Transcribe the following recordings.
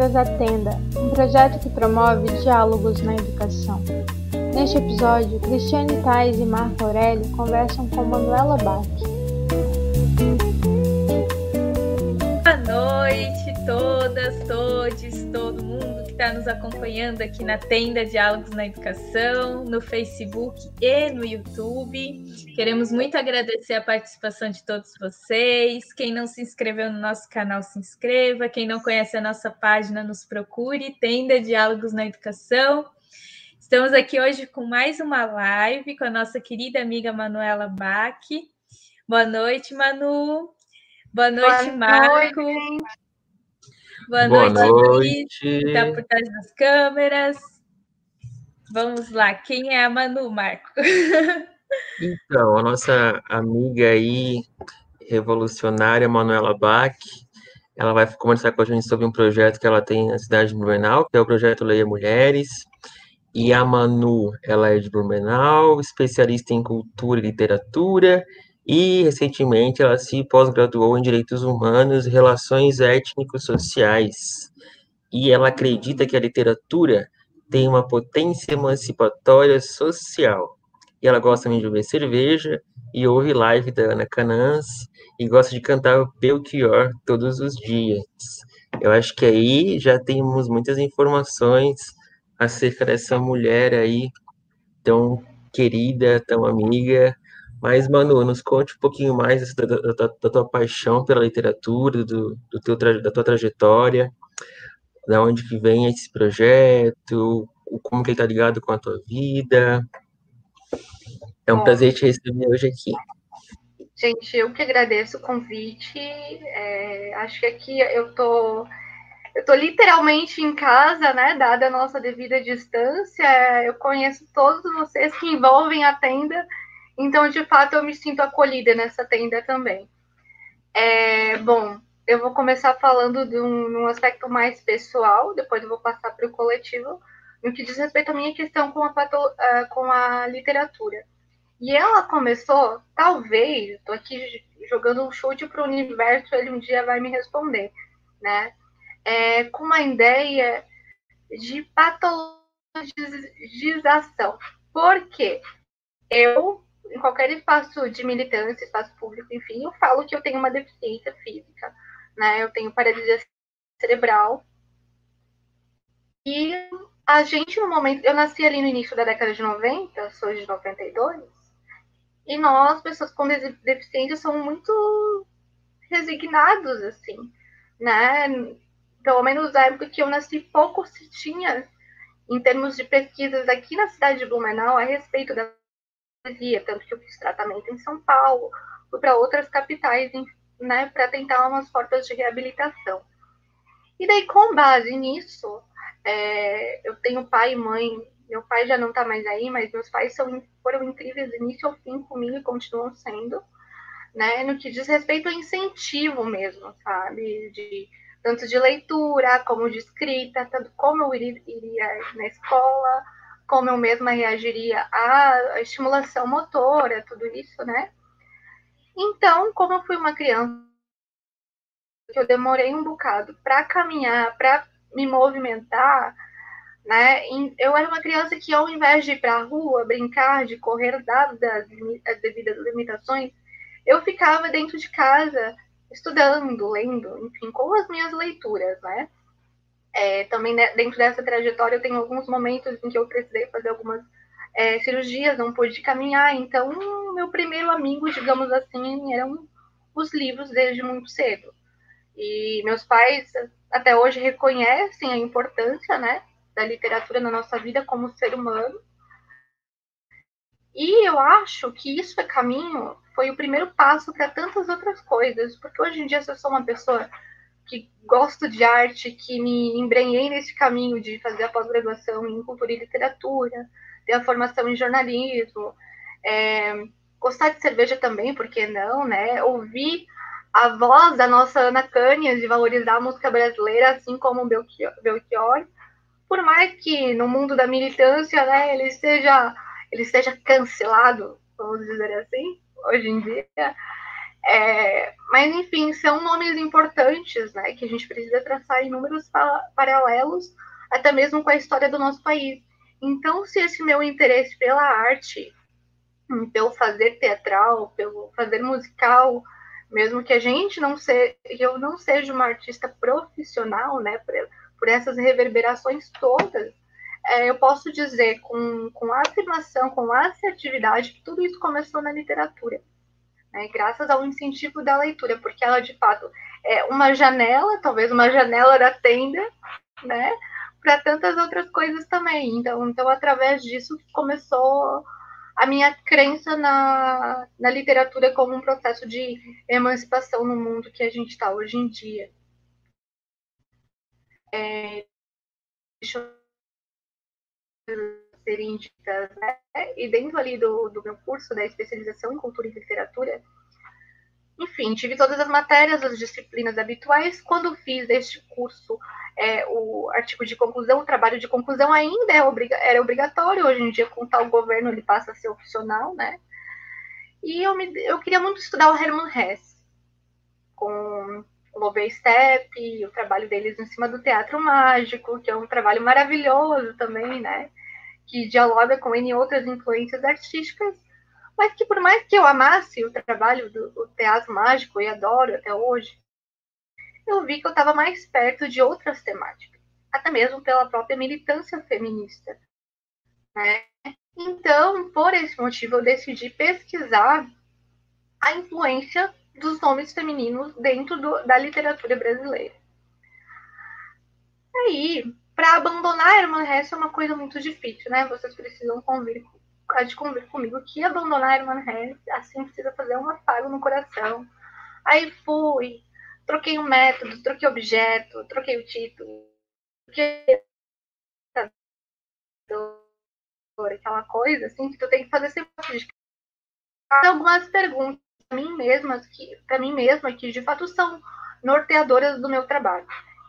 bem-vindas à Tenda, um projeto que promove diálogos na educação. Neste episódio, Cristiane Tais e Marco Aurélio conversam com Manuela Bach. Boa noite, todas, todes, todo mundo está nos acompanhando aqui na Tenda Diálogos na Educação, no Facebook e no YouTube. Queremos muito agradecer a participação de todos vocês. Quem não se inscreveu no nosso canal, se inscreva. Quem não conhece a nossa página, nos procure. Tenda Diálogos na Educação. Estamos aqui hoje com mais uma live com a nossa querida amiga Manuela Bach. Boa noite, Manu. Boa noite, Boa Marco. Noite. Boa, Boa noite, noite. Está por trás das câmeras. Vamos lá, quem é a Manu, Marco? Então, a nossa amiga aí, revolucionária, Manuela Bach, ela vai conversar com a gente sobre um projeto que ela tem na cidade de Blumenau, que é o projeto Leia Mulheres. E a Manu, ela é de Blumenau, especialista em cultura e literatura, e recentemente ela se pós-graduou em Direitos Humanos e Relações Étnico-Sociais. E ela acredita que a literatura tem uma potência emancipatória social e ela gosta também de beber cerveja e ouve live da Ana Canãs e gosta de cantar o Belchior todos os dias. Eu acho que aí já temos muitas informações acerca dessa mulher aí tão querida, tão amiga. Mas, Manu, nos conte um pouquinho mais da, da, da tua paixão pela literatura, do, do teu, da tua trajetória, da onde que vem esse projeto, como que ele está ligado com a tua vida. É um Bom, prazer te receber hoje aqui. Gente, eu que agradeço o convite. É, acho que aqui eu tô, eu tô literalmente em casa, né? Dada a nossa devida distância, eu conheço todos vocês que envolvem a tenda, então de fato eu me sinto acolhida nessa tenda também. É, bom, eu vou começar falando de um, um aspecto mais pessoal, depois eu vou passar para o coletivo, no que diz respeito à minha questão com a, uh, com a literatura. E ela começou, talvez, estou aqui jogando um chute para o universo, ele um dia vai me responder, né? É, com uma ideia de patologização. Por quê? Eu, em qualquer espaço de militância, espaço público, enfim, eu falo que eu tenho uma deficiência física, né? Eu tenho paralisia cerebral. E a gente, no momento, eu nasci ali no início da década de 90, sou de 92, e nós, pessoas com deficiência, somos muito resignados, assim, né? Pelo menos na época que eu nasci, pouco se tinha, em termos de pesquisas aqui na cidade de Blumenau, a respeito da tanto que eu fiz tratamento em São Paulo, fui para outras capitais, né, para tentar umas formas de reabilitação. E daí, com base nisso, é, eu tenho pai e mãe meu pai já não está mais aí, mas meus pais são, foram incríveis do início ao fim comigo e continuam sendo, né? No que diz respeito ao incentivo mesmo, sabe? De, tanto de leitura como de escrita, tanto como eu iria, iria na escola, como eu mesma reagiria à estimulação motora, tudo isso, né? Então, como eu fui uma criança que eu demorei um bocado para caminhar, para me movimentar, né? Eu era uma criança que, ao invés de ir para a rua, brincar, de correr dadas as devidas limitações, eu ficava dentro de casa estudando, lendo, enfim, com as minhas leituras, né? É, também né, dentro dessa trajetória eu tenho alguns momentos em que eu precisei fazer algumas é, cirurgias, não pude caminhar, então meu primeiro amigo, digamos assim, eram os livros desde muito cedo. E meus pais até hoje reconhecem a importância, né, da literatura na nossa vida como ser humano. E eu acho que isso é caminho, foi o primeiro passo para tantas outras coisas, porque hoje em dia se eu sou uma pessoa que gosto de arte, que me embrenhei nesse caminho de fazer a pós-graduação em cultura e literatura, ter a formação em jornalismo, é, gostar de cerveja também, por que não, né? Ouvir a voz da nossa Ana Cânias de valorizar a música brasileira, assim como o Belchior, Belchior por mais que no mundo da militância, né, ele seja ele seja cancelado, vamos dizer assim, hoje em dia, É, mas, enfim, são nomes importantes, né, que a gente precisa traçar inúmeros paralelos, até mesmo com a história do nosso país. Então, se esse meu interesse pela arte, pelo fazer teatral, pelo fazer musical, mesmo que a gente não seja, eu não seja uma artista profissional, né, por, por essas reverberações todas, é, eu posso dizer com, com afirmação, com assertividade, que tudo isso começou na literatura. Né, graças ao incentivo da leitura, porque ela, de fato, é uma janela, talvez uma janela da tenda, né, para tantas outras coisas também. Então, então, através disso começou a minha crença na, na literatura como um processo de emancipação no mundo que a gente está hoje em dia. É, deixa eu né? E dentro ali do, do meu curso da especialização em cultura e literatura, enfim, tive todas as matérias, as disciplinas habituais. Quando fiz este curso, é, o artigo de conclusão, o trabalho de conclusão ainda é obriga era obrigatório. Hoje em dia, com tal governo, ele passa a ser opcional, né? E eu, me, eu queria muito estudar o Hermann Hesse, com o Love Step, o trabalho deles em cima do teatro mágico, que é um trabalho maravilhoso também, né? Que dialoga com N outras influências artísticas mas que por mais que eu amasse o trabalho do, teatro mágico e adoro até hoje, eu vi que eu estava mais perto de outras temáticas, até mesmo pela própria militância feminista. Né? Então, por esse motivo, eu decidi pesquisar a influência dos nomes femininos dentro do, da literatura brasileira. Aí, para abandonar Herman Hesse é uma coisa muito difícil, né? Vocês precisam convir de convir comigo que abandonar Herman Hesse, assim precisa fazer um afago no coração. Aí fui, troquei o método, troquei objeto, troquei o título, troquei aquela coisa assim que tu tem que fazer sempre algumas perguntas para mim mesma que para mim mesma que de fato são norteadoras do meu trabalho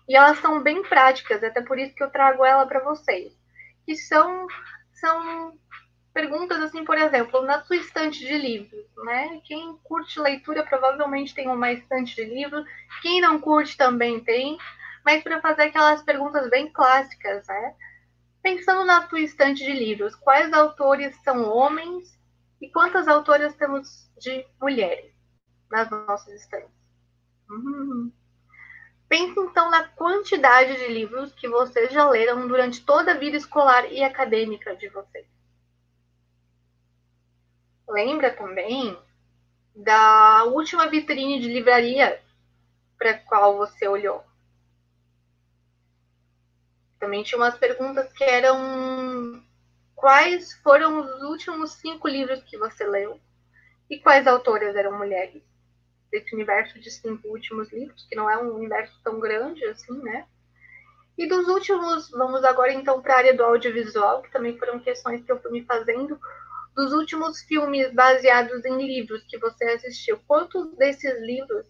e elas são bem práticas até por isso que eu trago ela para vocês que são são perguntas assim, por exemplo, na sua estante de livros, né? Quem curte leitura provavelmente tem uma estante de livros, quem não curte também tem, mas para fazer aquelas perguntas bem clássicas, né? Pensando na sua estante de livros, quais autores são homens e quantas autoras temos de mulheres nas nossas estantes? Hum. Pense então na quantidade de livros que vocês já leram durante toda a vida escolar e acadêmica de vocês. Lembra também da última vitrine de livraria para qual você olhou. Também tinha umas perguntas que eram quais foram os últimos cinco livros que você leu? E quais autoras eram mulheres desse universo de cinco últimos livros, que não é um universo tão grande assim, né? E dos últimos, vamos agora então para a área do audiovisual, que também foram questões que eu fui me fazendo dos últimos filmes baseados em livros que você assistiu, quantos desses livros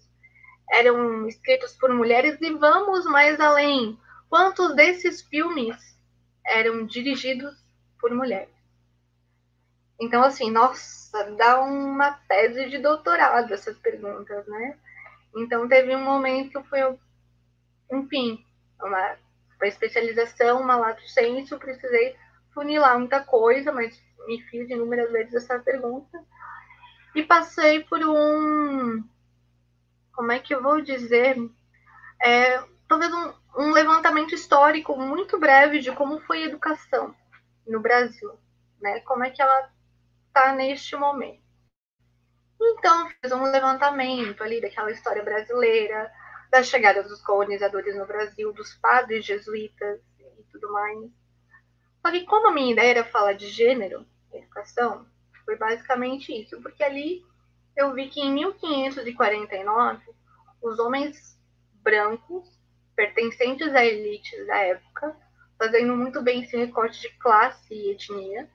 eram escritos por mulheres? E vamos mais além, quantos desses filmes eram dirigidos por mulheres? Então, assim, nossa, dá uma tese de doutorado essas perguntas, né? Então, teve um momento que foi, enfim, uma, uma especialização, uma lato senso, precisei funilar muita coisa, mas me fiz inúmeras vezes essa pergunta e passei por um, como é que eu vou dizer, é, talvez um, um levantamento histórico muito breve de como foi a educação no Brasil, né? Como é que ela está neste momento. Então, fiz um levantamento ali daquela história brasileira, da chegada dos colonizadores no Brasil, dos padres jesuítas e tudo mais. Só que como a minha ideia era falar de gênero, educação, foi basicamente isso, porque ali eu vi que em 1549 os homens brancos, pertencentes à elite da época, fazendo muito bem esse recorte de classe e etnia,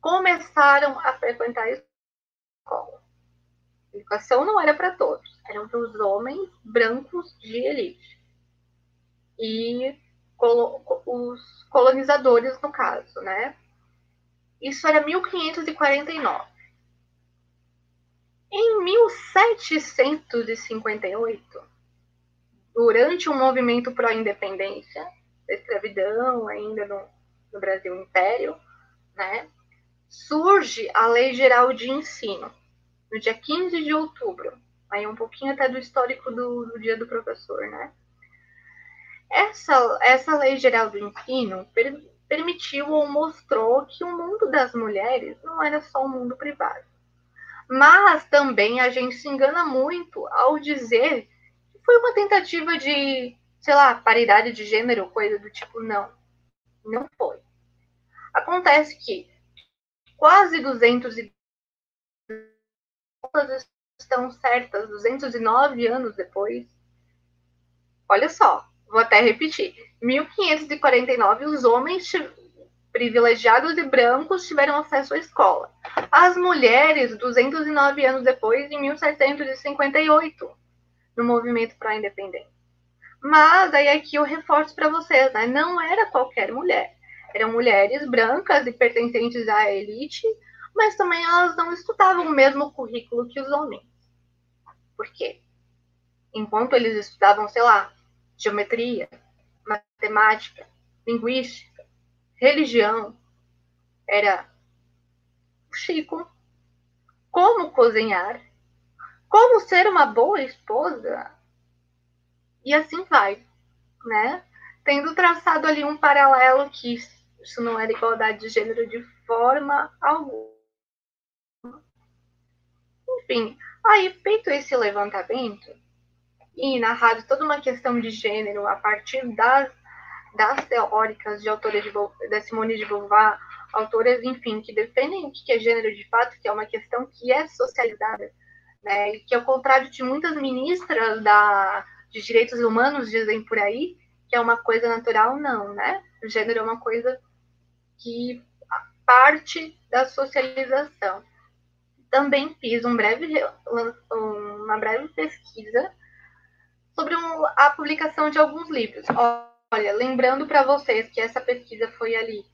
começaram a frequentar a escola. A educação não era para todos, eram para os homens brancos de elite. E os colonizadores, no caso, né? Isso era 1549. Em 1758, durante um movimento pró-independência escravidão, ainda no, no Brasil Império, né, surge a Lei Geral de Ensino, no dia 15 de outubro, aí um pouquinho até do histórico do, do dia do professor, né? Essa, essa Lei Geral do Ensino per, permitiu ou mostrou que o mundo das mulheres não era só um mundo privado. Mas também a gente se engana muito ao dizer que foi uma tentativa de, sei lá, paridade de gênero, coisa do tipo, não. Não foi. Acontece que quase 200 e estão certas 209 anos depois. Olha só, vou até repetir. 1549 os homens privilegiados e brancos tiveram acesso à escola. As mulheres, 209 anos depois, em 1758, no movimento para a independência. Mas aí aqui eu reforço para vocês, né? Não era qualquer mulher. Eram mulheres brancas e pertencentes à elite, mas também elas não estudavam o mesmo currículo que os homens. Por quê? Enquanto eles estudavam, sei lá, geometria, matemática, linguística, religião, era o Chico. Como cozinhar, como ser uma boa esposa, e assim vai, né? Tendo traçado ali um paralelo que isso não era igualdade de gênero de forma alguma. Enfim, aí feito esse levantamento e narrado toda uma questão de gênero a partir das, das teóricas de autores de, da Simone de Beauvoir, autoras, enfim, que defendem o que é gênero de fato, que é uma questão que é socializada, né, que ao contrário de muitas ministras da, de direitos humanos dizem por aí, que é uma coisa natural, não, né? O gênero é uma coisa que parte da socialização. Também fiz um breve, uma breve pesquisa sobre a publicação de alguns livros. Olha, lembrando para vocês que essa pesquisa foi ali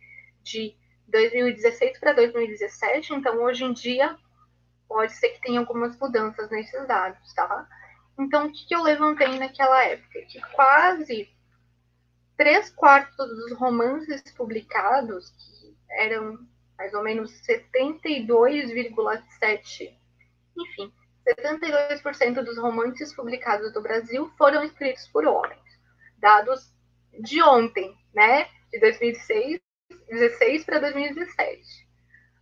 de 2016 para 2017, então hoje em dia pode ser que tenha algumas mudanças nesses dados, tá? Então, o que eu levantei naquela época? Que quase três quartos dos romances publicados, que eram mais ou menos 72,7, enfim, 72% dos romances publicados no Brasil foram escritos por homens. Dados de ontem, né? De 2016 para 2017.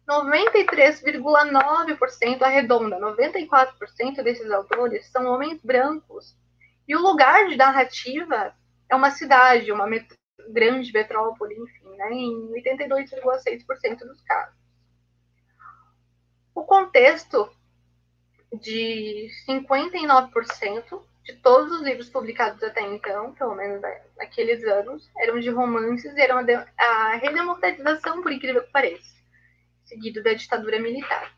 93,9% arredonda, 94% desses autores são homens brancos. E o lugar de narrativa é uma cidade, uma met grande metrópole, enfim, né, em 82,6% dos casos. O contexto de 59% de todos os livros publicados até então, pelo menos naqueles anos, eram de romances eram a redemocratização, por incrível que pareça, seguido da ditadura militar.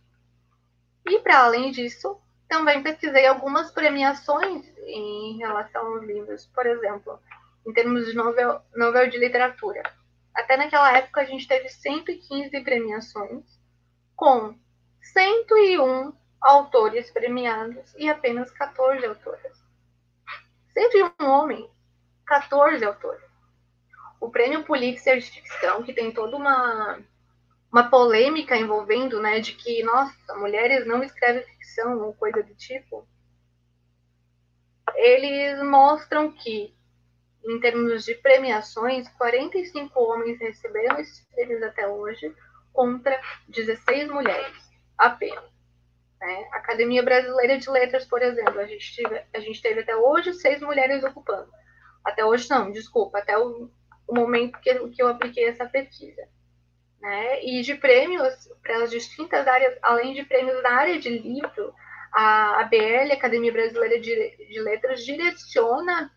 E, para além disso, também pesquisei algumas premiações em relação aos livros. Por exemplo, em termos de novel, novel de literatura. Até naquela época a gente teve 115 premiações, com 101 autores premiados e apenas 14 autoras. 101 homens, 14 autores. O prêmio Pulitzer de ficção, que tem toda uma, uma polêmica envolvendo, né, de que, nossa, mulheres não escrevem ficção ou coisa do tipo, eles mostram que em termos de premiações, 45 homens receberam esses prêmios até hoje, contra 16 mulheres apenas. Né? Academia Brasileira de Letras, por exemplo, a gente, tive, a gente teve até hoje seis mulheres ocupando. Até hoje não, desculpa, até o, o momento que, que eu apliquei essa pesquisa. Né? E de prêmios para as distintas áreas, além de prêmios na área de livro, a ABL, Academia Brasileira de, Letras, direciona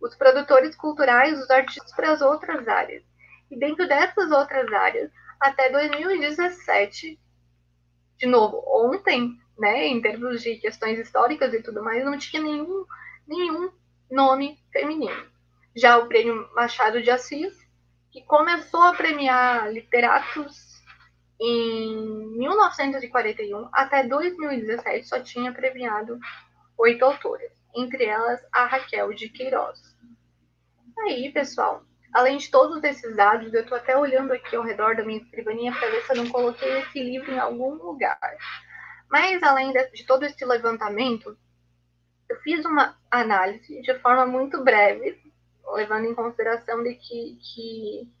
os produtores culturais, os artistas para as outras áreas. E dentro dessas outras áreas, até 2017, de novo, ontem, né, em termos de questões históricas e tudo mais, não tinha nenhum, nenhum nome feminino. Já o prêmio Machado de Assis, que começou a premiar literatos em 1941 até 2017 só tinha premiado oito autoras, entre elas a Raquel de Queiroz. Aí, pessoal, além de todos esses dados, eu estou até olhando aqui ao redor da minha escrivaninha para ver se eu não coloquei esse livro em algum lugar. Mas, além de todo esse levantamento, eu fiz uma análise de forma muito breve, levando em consideração de que, que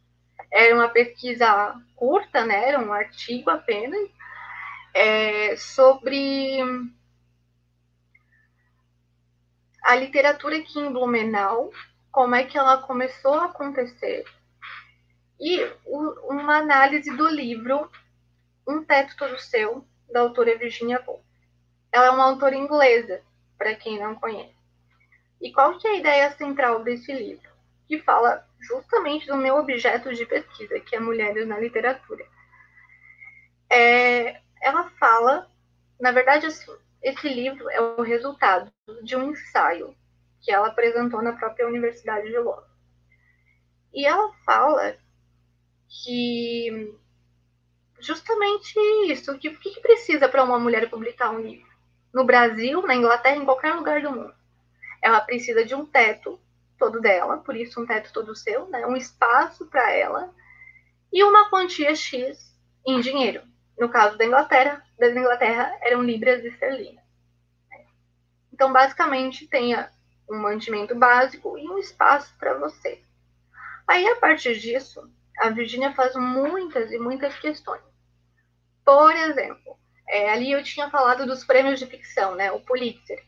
era uma pesquisa curta, né? Era um artigo apenas, é, sobre a literatura aqui em Blumenau, como é que ela começou a acontecer, e o, uma análise do livro Um Teto Todo Seu, da autora Virginia Woolf. Ela é uma autora inglesa, para quem não conhece. E qual que é a ideia central desse livro? Que fala justamente do meu objeto de pesquisa, que é mulheres na literatura. É, ela fala, na verdade, assim, esse livro é o resultado de um ensaio que ela apresentou na própria Universidade de Londres. E ela fala que justamente isso, que o que precisa para uma mulher publicar um livro? No Brasil, na Inglaterra, em qualquer lugar do mundo. Ela precisa de um teto todo dela, por isso um teto todo seu, né? um espaço para ela e uma quantia X em dinheiro. No caso da Inglaterra, da Inglaterra eram libras esterlinas. Então, basicamente, tenha um mantimento básico e um espaço para você. Aí, a partir disso, a Virginia faz muitas e muitas questões. Por exemplo, é, ali eu tinha falado dos prêmios de ficção, né? O Pulitzer.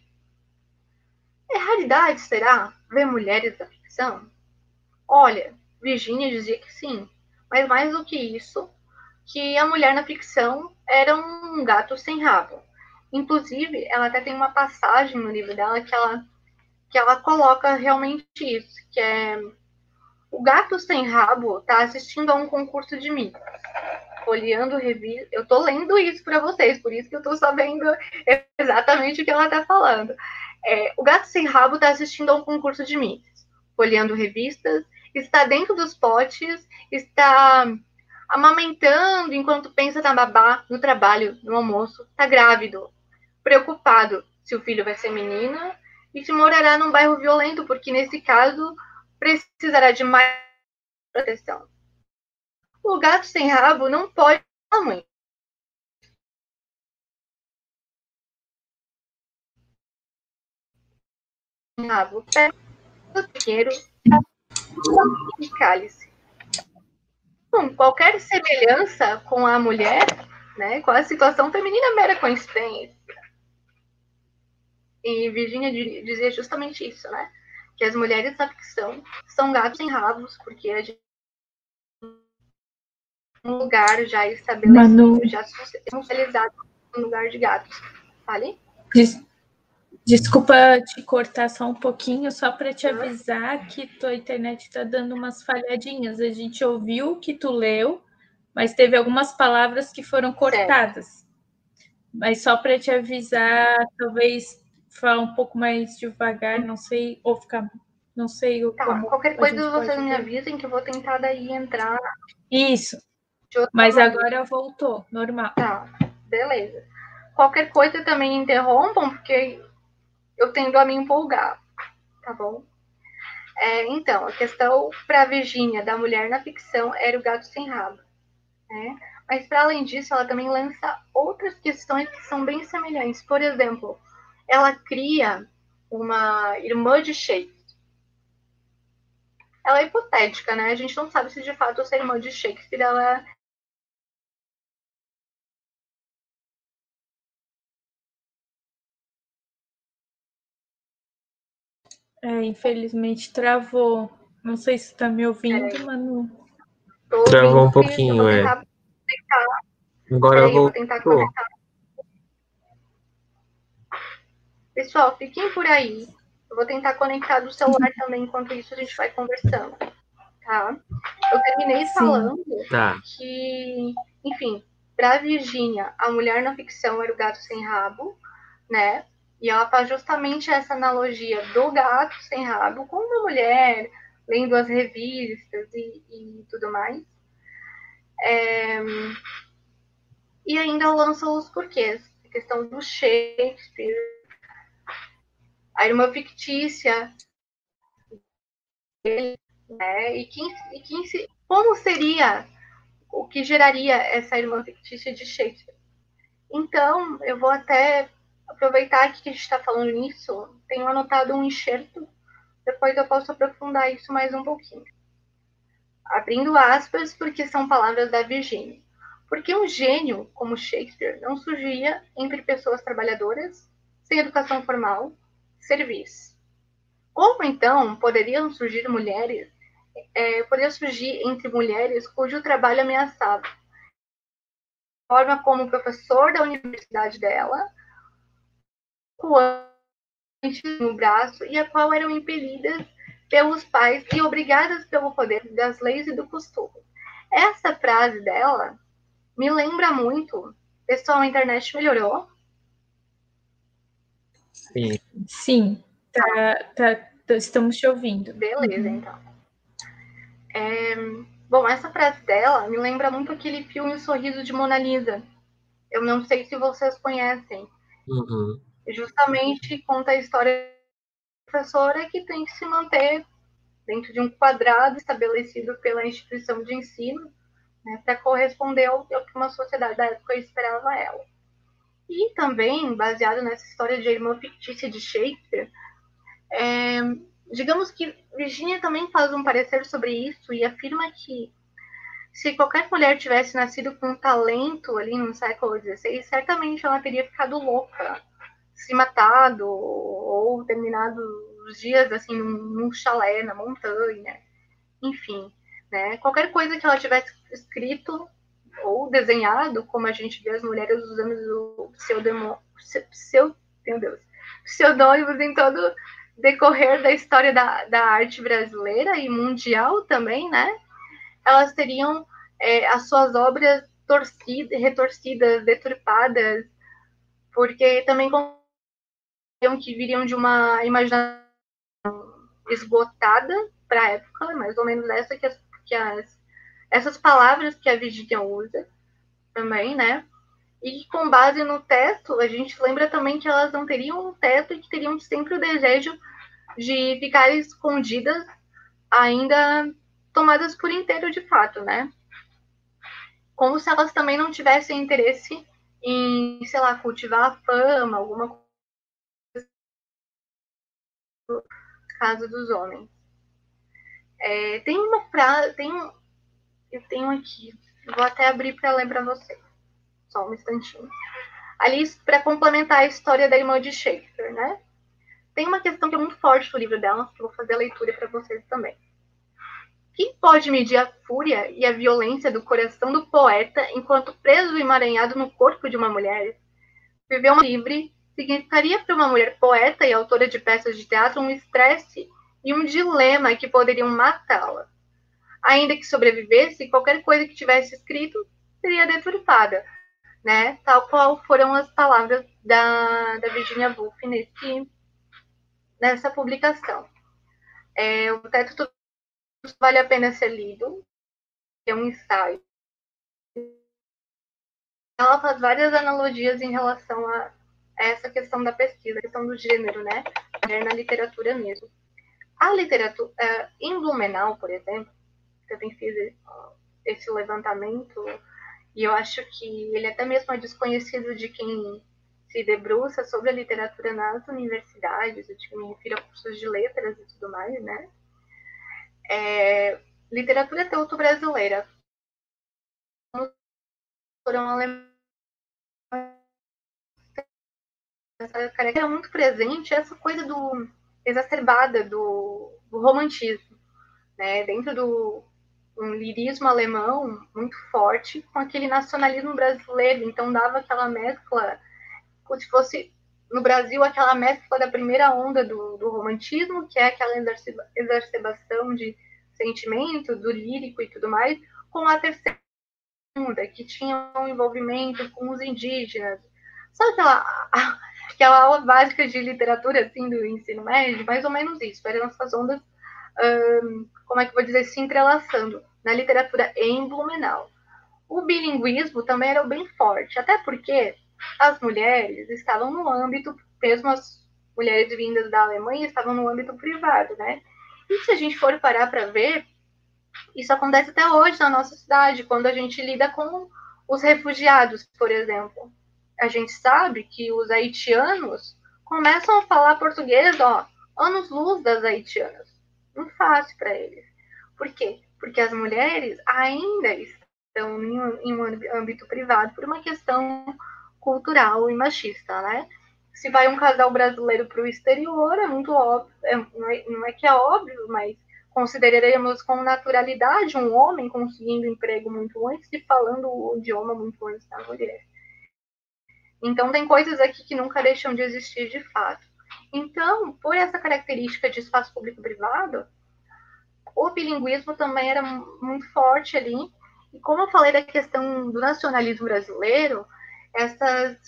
É raridade, será, ver mulheres da ficção? Olha, Virginia dizia que sim, mas mais do que isso, que a mulher na ficção era um gato sem rabo. Inclusive, ela até tem uma passagem no livro dela que ela, que ela coloca realmente isso, que é o gato sem rabo está assistindo a um concurso de mitos, folheando revista. Eu estou lendo isso para vocês, por isso que eu estou sabendo exatamente o que ela está falando. É, o gato sem rabo está assistindo a um concurso de mitos, folheando revistas, está dentro dos potes, está amamentando enquanto pensa na babá, no trabalho, no almoço, está grávido, preocupado se o filho vai ser menina e se morará num bairro violento, porque nesse caso precisará de mais proteção. O gato sem rabo não pode mãe. Rabo, pé, dinheiro e cálice. Bom, qualquer semelhança com a mulher, né, com a situação feminina é mera coincidência. E Virginia dizia justamente isso, né? Que as mulheres da ficção são gatos sem rabos, porque a gente um lugar já estabelecido, Manu... já socializado um lugar de gatos. Fale? Des... Desculpa te cortar só um pouquinho, só para te avisar que tua internet está dando umas falhadinhas. A gente ouviu que tu leu, mas teve algumas palavras que foram cortadas. Certo. Mas só para te avisar, talvez falar um pouco mais devagar, não sei, ou ficar. Não sei o tá, Qualquer coisa vocês me avisem que eu vou tentar daí entrar. Isso. Mas agora voltou, normal. Tá, beleza. Qualquer coisa também interrompam, porque eu tendo a me empolgar, tá bom? É, então, a questão para a Virgínia da mulher na ficção era o gato sem rabo. Né? Mas, para além disso, ela também lança outras questões que são bem semelhantes. Por exemplo, ela cria uma irmã de Shakespeare. Ela é hipotética, né? A gente não sabe se de fato essa irmã de Shakespeare ela É, infelizmente travou. Não sei se está me ouvindo, é. Manu. Travou um pouquinho, é. Agora eu vou. Pessoal, fiquem por aí. Eu vou tentar conectar do celular também, enquanto isso a gente vai conversando. Tá? Eu terminei Sim. falando tá. que, enfim, para Virgínia, a mulher na ficção era o gato sem rabo, né? E ela faz justamente essa analogia do gato sem rabo com uma mulher lendo as revistas e, e tudo mais. É, e ainda lança os porquês. A questão do Shakespeare, a irmã fictícia, né? E, quem, e quem se, como seria o que geraria essa irmã fictícia de Shakespeare? Então, eu vou até aproveitar que a gente está falando nisso, tenho anotado um enxerto, depois eu posso aprofundar isso mais um pouquinho. Abrindo aspas, porque são palavras da Virginia. Porque um gênio como Shakespeare não surgia entre pessoas trabalhadoras, sem educação formal, serviço. Como então poderiam surgir mulheres, é, poderia surgir entre mulheres cujo trabalho ameaçava? Forma como professor da universidade dela, no braço e a qual eram impelidas pelos pais e obrigadas pelo poder das leis e do costume. Essa frase dela me lembra muito. Pessoal, a internet melhorou? Sim. Sim, tá, tá, tá estamos te ouvindo. Beleza, uhum. então. É, bom, essa frase dela me lembra muito aquele filme O Sorriso de Mona Lisa. Eu não sei se vocês conhecem. Uhum. Justamente conta a história da professora que tem que se manter dentro de um quadrado estabelecido pela instituição de ensino né, para corresponder ao, ao, que uma sociedade da época esperava ela. E também, baseado nessa história de irmã fictícia de Shakespeare, é, digamos que Virginia também faz um parecer sobre isso e afirma que se qualquer mulher tivesse nascido com talento ali no século XVI, certamente ela teria ficado louca, se matado ou terminado os dias assim num, chalé na montanha, enfim. Né? Qualquer coisa que ela tivesse escrito ou desenhado, como a gente vê as mulheres usando o pseudemo, seu, meu Deus, pseudônimos em todo decorrer da história da, da arte brasileira e mundial também, né? Elas teriam é, as suas obras torcidas, retorcidas, deturpadas, porque também que viriam de uma imaginação esgotada para a época, mais ou menos essa que as que as, essas palavras que a Virginia usa também, né? E com base no teto, a gente lembra também que elas não teriam um teto e que teriam sempre o desejo de ficar escondidas, ainda tomadas por inteiro de fato, né? Como se elas também não tivessem interesse em, sei lá, cultivar a fama, alguma coisa caso dos homens. É, tem uma frase, tem eu tenho aqui, vou até abrir para ler para você. Só um instantinho. Ali, para complementar a história da irmã de Shakespeare, né? Tem uma questão que é muito forte no livro dela, que eu vou fazer a leitura para vocês também. Quem pode medir a fúria e a violência do coração do poeta enquanto preso e emaranhado no corpo de uma mulher? Viver uma livre significaria para uma mulher poeta e autora de peças de teatro um estresse e um dilema que poderiam matá-la. Ainda que sobrevivesse, qualquer coisa que tivesse escrito seria deturpada, né? Tal qual foram as palavras da, da Virginia Woolf nesse, nessa publicação. É, o Teto vale a pena ser lido, é um ensaio. Ela faz várias analogias em relação a essa questão da pesquisa, a questão do gênero, né? Na literatura mesmo. A literatura, uh, em Blumenau, por exemplo, também fiz esse levantamento, e eu acho que ele até mesmo é desconhecido de quem se debruça sobre a literatura nas universidades, eu me refiro a cursos de letras e tudo mais, né? É, literatura teuto-brasileira. Foram alemães essa era muito presente essa coisa do exacerbada do, do romantismo, né? Dentro do um lirismo alemão muito forte com aquele nacionalismo brasileiro, então dava aquela mescla, como se fosse no Brasil aquela mescla da primeira onda do, do romantismo, que é aquela exacerbação de sentimento, do lírico e tudo mais, com a terceira onda, que tinha um envolvimento com os indígenas. Sabe aquela aquela aula básica de literatura, assim, do ensino médio, mais ou menos isso, eram essas ondas, como é que eu vou dizer, se entrelaçando na literatura em Blumenau. o bilinguismo também era bem forte, até porque as mulheres estavam no âmbito, mesmo as mulheres vindas da Alemanha, estavam no âmbito privado, né? E se a gente for parar para ver, isso acontece até hoje na nossa cidade, quando a gente lida com os refugiados, por exemplo. A gente sabe que os haitianos começam a falar português, ó, anos-luz das haitianas. Muito fácil para eles. Por quê? Porque as mulheres ainda estão em um âmbito privado por uma questão cultural e machista, né? Se vai um casal brasileiro para o exterior, é muito óbvio, é, não, é, não é que é óbvio, mas consideraremos com naturalidade um homem conseguindo emprego muito antes e falando o idioma muito antes da mulher. Então, tem coisas aqui que nunca deixam de existir de fato. Então, por essa característica de espaço público-privado, o bilinguismo também era muito forte ali. E como eu falei da questão do nacionalismo brasileiro, essas,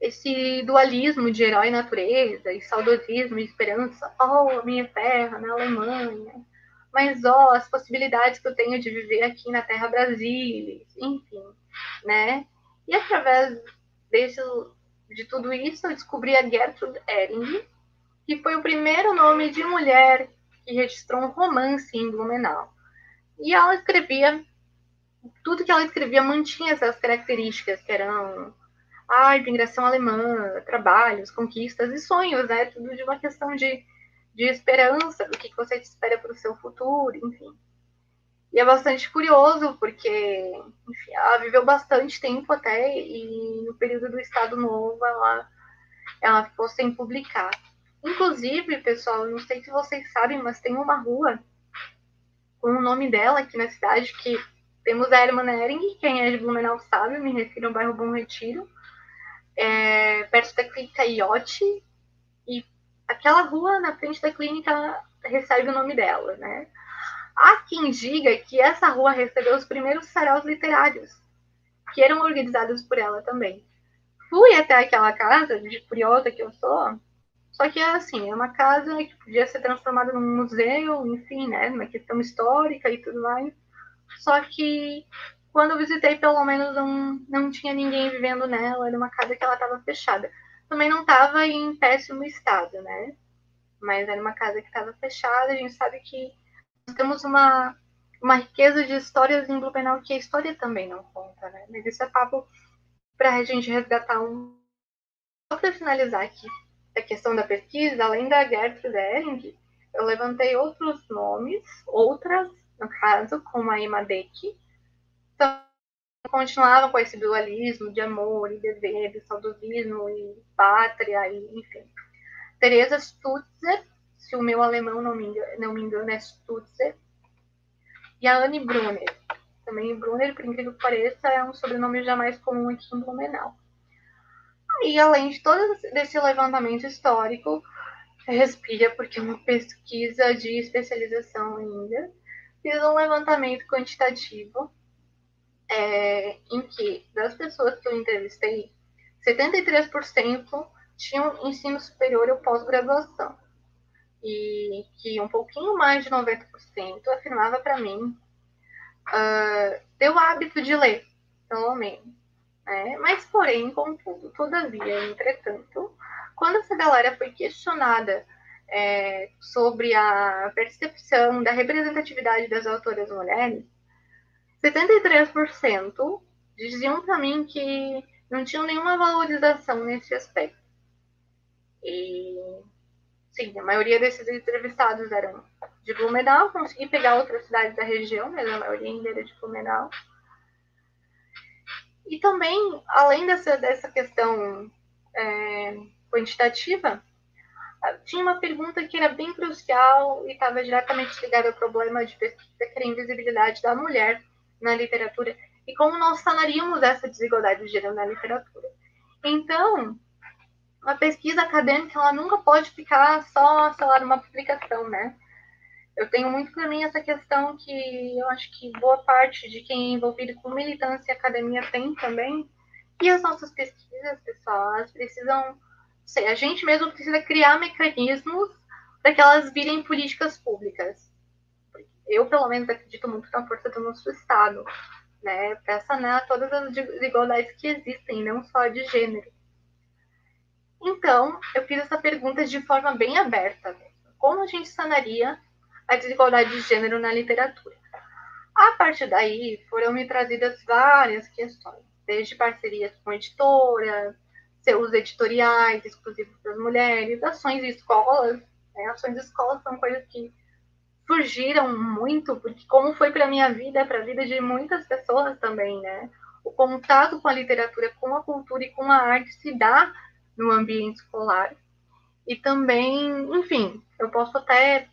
esse dualismo de herói e natureza, e saudosismo e esperança, oh, a minha terra na Alemanha, mas ó, oh, as possibilidades que eu tenho de viver aqui na terra Brasília, enfim, né? E através desse, de tudo isso, eu descobri a Gertrude Ehring, que foi o primeiro nome de mulher que registrou um romance em Blumenau. E ela escrevia, tudo que ela escrevia mantinha essas características, que eram a imigração alemã, trabalhos, conquistas e sonhos, né? Tudo de uma questão de, de esperança, do que você espera para o seu futuro, enfim. E é bastante curioso, porque enfim, ela viveu bastante tempo até, e no período do Estado Novo ela, ela ficou sem publicar. Inclusive, pessoal, não sei se vocês sabem, mas tem uma rua com o nome dela aqui na cidade, que temos a Hermann Ehring, quem é de Blumenau sabe, me refiro ao bairro Bom Retiro, é, perto da clínica Iote, e aquela rua na frente da clínica recebe o nome dela, né? Há quem diga que essa rua recebeu os primeiros saraus literários, que eram organizados por ela também. Fui até aquela casa, de curiosa que eu sou, só que assim, é uma casa que podia ser transformada num museu, enfim, né, uma questão histórica e tudo mais. Só que quando eu visitei, pelo menos não, não tinha ninguém vivendo nela, era uma casa que ela estava fechada. Também não estava em péssimo estado, né? Mas era uma casa que estava fechada, a gente sabe que nós temos uma, uma riqueza de histórias em Blumenau que a história também não conta, né? Mas isso é papo para a gente resgatar um. Só para finalizar aqui, a questão da pesquisa, além da Gertrude Ehring, eu levantei outros nomes, outras, no caso, como a Emma Deck, então, continuavam com esse dualismo de amor e dever, de saudosismo e pátria, e, enfim. Teresa Stutzer, se o meu alemão não me engano, não me engano é Stutzer, e a Anne Brunner. Também Brunner, por incrível que pareça, é um sobrenome jamais comum aqui em Blumenau. E além de todo esse levantamento histórico, respira, porque é uma pesquisa de especialização ainda, fiz um levantamento quantitativo é, em que, das pessoas que eu entrevistei, 73% tinham ensino superior ou pós-graduação. E que um pouquinho mais de 90% afirmava para mim uh, ter o hábito de ler, pelo menos. Né? Mas, porém, contudo, todavia, entretanto, quando essa galera foi questionada é, sobre a percepção da representatividade das autoras mulheres, 73% diziam para mim que não tinham nenhuma valorização nesse aspecto. E, sim, a maioria desses entrevistados eram de Blumenau, consegui pegar outras cidades da região, mas a maioria ainda era de Blumenau. E também, além dessa, dessa questão é, quantitativa, tinha uma pergunta que era bem crucial e estava diretamente ligada ao problema de pesquisa, que era a invisibilidade da mulher na literatura e como nós sanaríamos essa desigualdade de gênero na literatura. Então, a pesquisa acadêmica ela nunca pode ficar só, sei lá, numa publicação, né? eu tenho muito para mim essa questão que eu acho que boa parte de quem é envolvido com militância e academia tem também. E as nossas pesquisas, pessoal, elas precisam. Sei, a gente mesmo precisa criar mecanismos para que elas virem políticas públicas. Eu, pelo menos, acredito muito na força do nosso Estado. né, para sanar todas as desigualdades que existem, não só de gênero. Então, eu fiz essa pergunta de forma bem aberta. Como a gente sanaria a desigualdade de gênero na literatura? A partir daí, foram me trazidas várias questões, desde parcerias com editora, seus editoriais exclusivos para as mulheres, ações de escolas. Né? Ações de escolas são coisas que surgiram muito, porque como foi para minha vida, para a vida de muitas pessoas também, né? O contato com a literatura, com a cultura e com a arte se dá no ambiente escolar. E também, enfim, eu posso até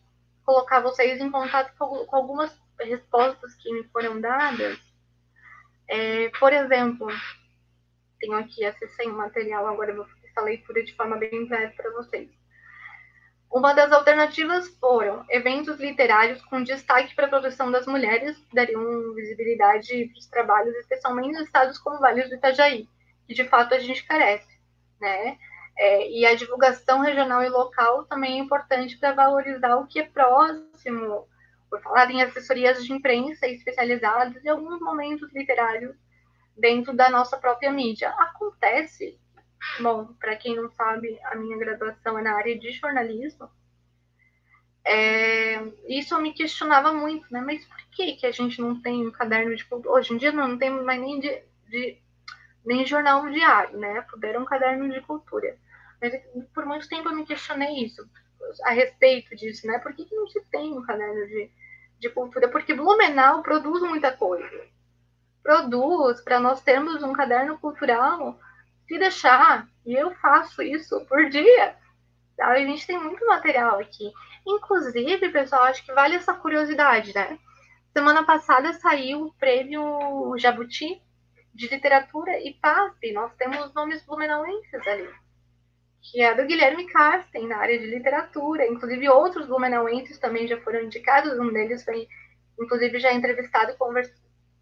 colocar vocês em contato com, algumas respostas que me foram dadas. É, por exemplo, tenho aqui, acessei o material, agora eu vou fazer essa leitura de forma bem breve para vocês. Uma das alternativas foram eventos literários com destaque para a produção das mulheres, que dariam visibilidade para os trabalhos, especialmente nos estados como Vale do Itajaí, que de fato a gente carece, né? É, e a divulgação regional e local também é importante para valorizar o que é próximo, por falar em assessorias de imprensa especializadas e alguns momentos literários dentro da nossa própria mídia. Acontece Bom, para quem não sabe, a minha graduação é na área de jornalismo. É, isso eu me questionava muito, né? Mas por que, que a gente não tem um caderno de cultura? Hoje em dia não, não tem mais nem, de, de, nem jornal diário, né? Puderam um caderno de cultura. Mas por muito tempo eu me questionei isso, a respeito disso, né? Por que, que não se tem um caderno de, de cultura? Porque Blumenau produz muita coisa. Produz para nós termos um caderno cultural se deixar, e eu faço isso por dia, a gente tem muito material aqui. Inclusive, pessoal, acho que vale essa curiosidade, né? Semana passada saiu o prêmio Jabuti de literatura e PASP. Nós temos nomes blumenauenses ali, que é do Guilherme Carsten, na área de literatura. Inclusive, outros blumenauenses também já foram indicados. Um deles foi, inclusive, já entrevistado, convers...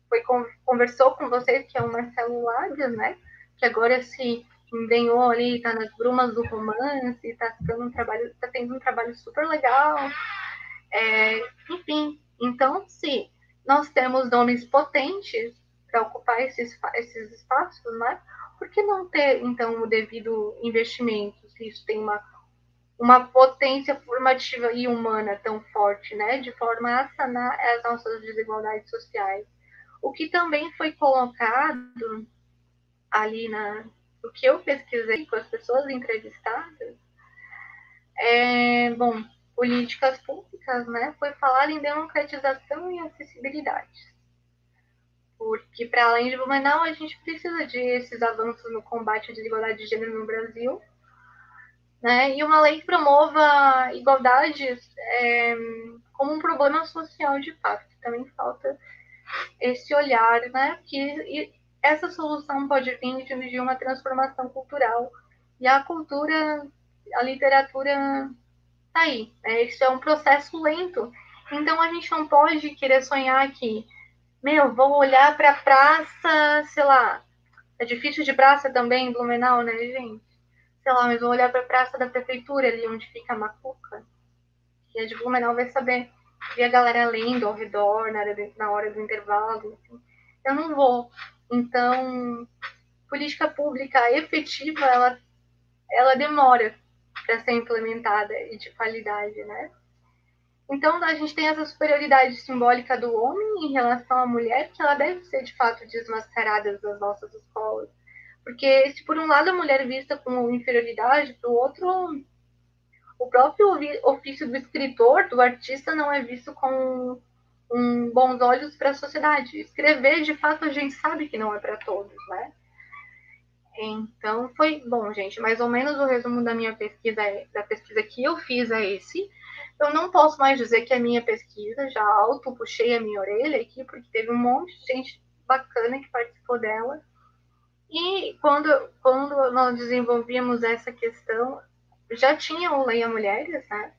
foi, conversou com vocês, que é o Marcelo Lábias, né? que agora se embrenhou ali, tá nas brumas do romance, tá tendo um trabalho, tá tendo um trabalho super legal. É, enfim, então se nós temos nomes potentes para ocupar esses, esses espaços, né? Por que não ter, então, o devido investimento, se isso tem uma, uma potência formativa e humana tão forte, né? De forma a sanar as nossas desigualdades sociais. O que também foi colocado ali na o que eu pesquisei com as pessoas entrevistadas, é, bom, políticas públicas, né, foi falar em democratização e acessibilidade. Porque, para além de Blumenau, a gente precisa de esses avanços no combate à desigualdade de gênero no Brasil, né, e uma lei que promova igualdade é, como um problema social de fato. Também falta esse olhar, né, que essa solução pode vir de uma transformação cultural e a cultura, a literatura tá aí. Né? Isso é um processo lento. Então a gente não pode querer sonhar que, meu, vou olhar para a praça, sei lá, é difícil de praça também, Blumenau, né, gente? Sei lá, mas vou olhar para a praça da prefeitura ali onde fica a Macuca. E a de Blumenau vai saber ver a galera lendo ao redor na hora, de, na hora do intervalo. Assim. Eu não vou então, política pública efetiva, ela, ela demora para ser implementada e de qualidade, né? Então, a gente tem essa superioridade simbólica do homem em relação à mulher, que ela deve ser, de fato, desmascarada das nossas escolas. Porque, se por um lado a mulher é vista como inferioridade, para o outro, o próprio ofício do escritor, do artista, não é visto com um bons olhos para a sociedade. Escrever, de fato, a gente sabe que não é para todos, né? Então, foi bom, gente. Mais ou menos o resumo da minha pesquisa, da pesquisa que eu fiz é esse. Eu não posso mais dizer que é minha pesquisa, já auto puxei a minha orelha aqui, porque teve um monte de gente bacana que participou dela. E quando, quando nós desenvolvíamos essa questão, já tinha o Leia Mulheres, né?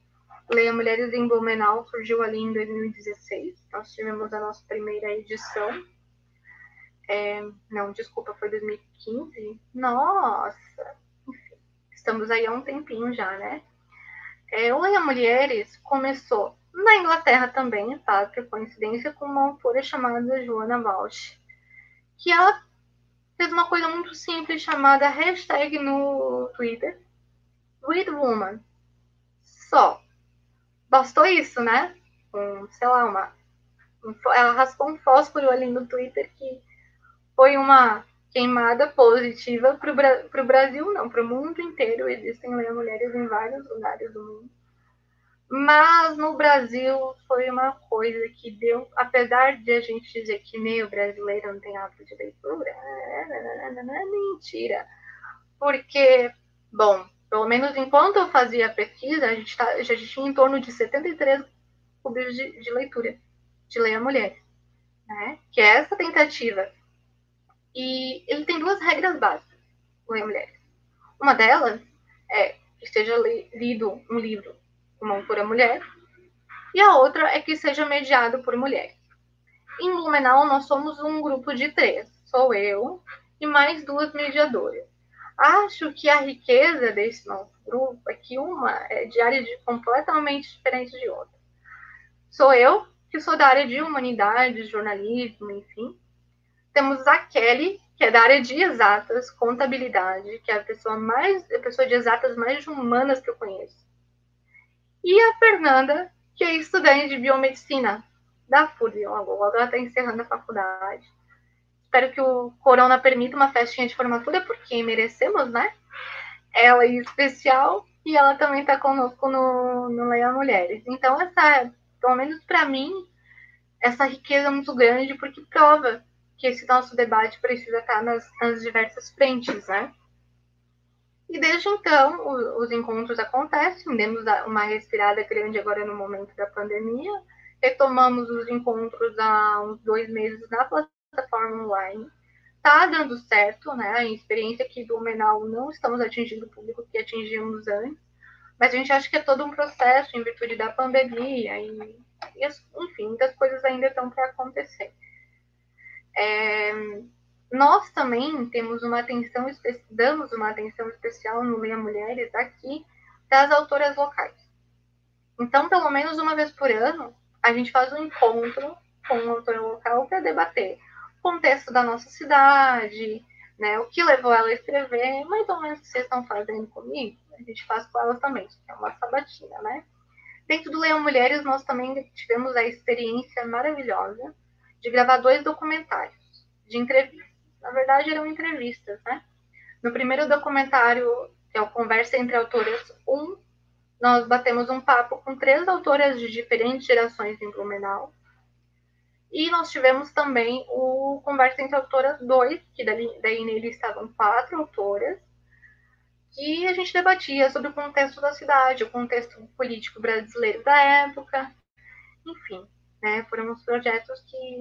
Leia Mulheres em Blumenau surgiu ali em 2016. Nós tivemos a nossa primeira edição. É, não, desculpa, foi 2015. Nossa! Enfim, estamos aí há um tempinho já, né? É, o Leia Mulheres começou na Inglaterra também, tá? Por coincidência, com uma autora chamada Joana Walsh. que ela fez uma coisa muito simples chamada hashtag no Twitter, Read Woman. Só. Bastou isso, né? Um, sei lá, uma. Um, ela raspou um fósforo ali no Twitter que foi uma queimada positiva para o Brasil, não, para o mundo inteiro. Existem mulheres em vários lugares do mundo. Mas no Brasil foi uma coisa que deu, apesar de a gente dizer que meio brasileiro não tem hábito de leitura, é mentira. Porque, bom, pelo menos enquanto eu fazia a pesquisa, a gente tá, já tinha em torno de 73 clubes de, de leitura, de Leia Mulher, né? que é essa tentativa. E ele tem duas regras básicas, o Leia Mulher. Uma delas é que seja lido um livro uma autora mulher, e a outra é que seja mediado por mulheres. Em Blumenau, nós somos um grupo de três, sou eu e mais duas mediadoras. Acho que a riqueza desse nosso grupo é que uma é de área de, completamente diferente de outra. Sou eu, que sou da área de humanidades, jornalismo, enfim. Temos a Kelly, que é da área de exatas, contabilidade, que é a pessoa mais, a pessoa de exatas mais humanas que eu conheço. E a Fernanda, que é estudante de biomedicina da FURB. Agora ela está encerrando a faculdade. Espero que o Corona permita uma festinha de formatura, porque merecemos, né? Ela em especial, e ela também está conosco no, no Leia Mulheres. Então, essa, pelo menos para mim, essa riqueza é muito grande, porque prova que esse nosso debate precisa estar nas, nas diversas frentes, né? E desde então, o, os encontros acontecem, demos uma respirada grande agora no momento da pandemia, retomamos os encontros há uns dois meses na plataforma online. Está dando certo, né? A experiência aqui do Menal não estamos atingindo o público que atingimos antes, mas a gente acha que é todo um processo em virtude da pandemia e, e enfim, muitas coisas ainda estão para acontecer. É, nós também temos uma atenção, damos uma atenção especial no Leia Mulheres aqui das autoras locais. Então, pelo menos uma vez por ano, a gente faz um encontro com uma autora local para debater o contexto da nossa cidade, né, o que levou ela a escrever, mais ou menos o que vocês estão fazendo comigo, a gente faz com elas também, é uma sabatina, né? Dentro do Leão Mulheres, nós também tivemos a experiência maravilhosa de gravar dois documentários de entrevista na verdade eram entrevistas, né? No primeiro documentário, que é o Conversa entre Autoras 1, nós batemos um papo com três autoras de diferentes gerações em Blumenau. E nós tivemos também o Conversa entre Autoras 2, que daí, daí nele estavam quatro autoras, que a gente debatia sobre o contexto da cidade, o contexto político brasileiro da época, enfim né? Foram uns projetos que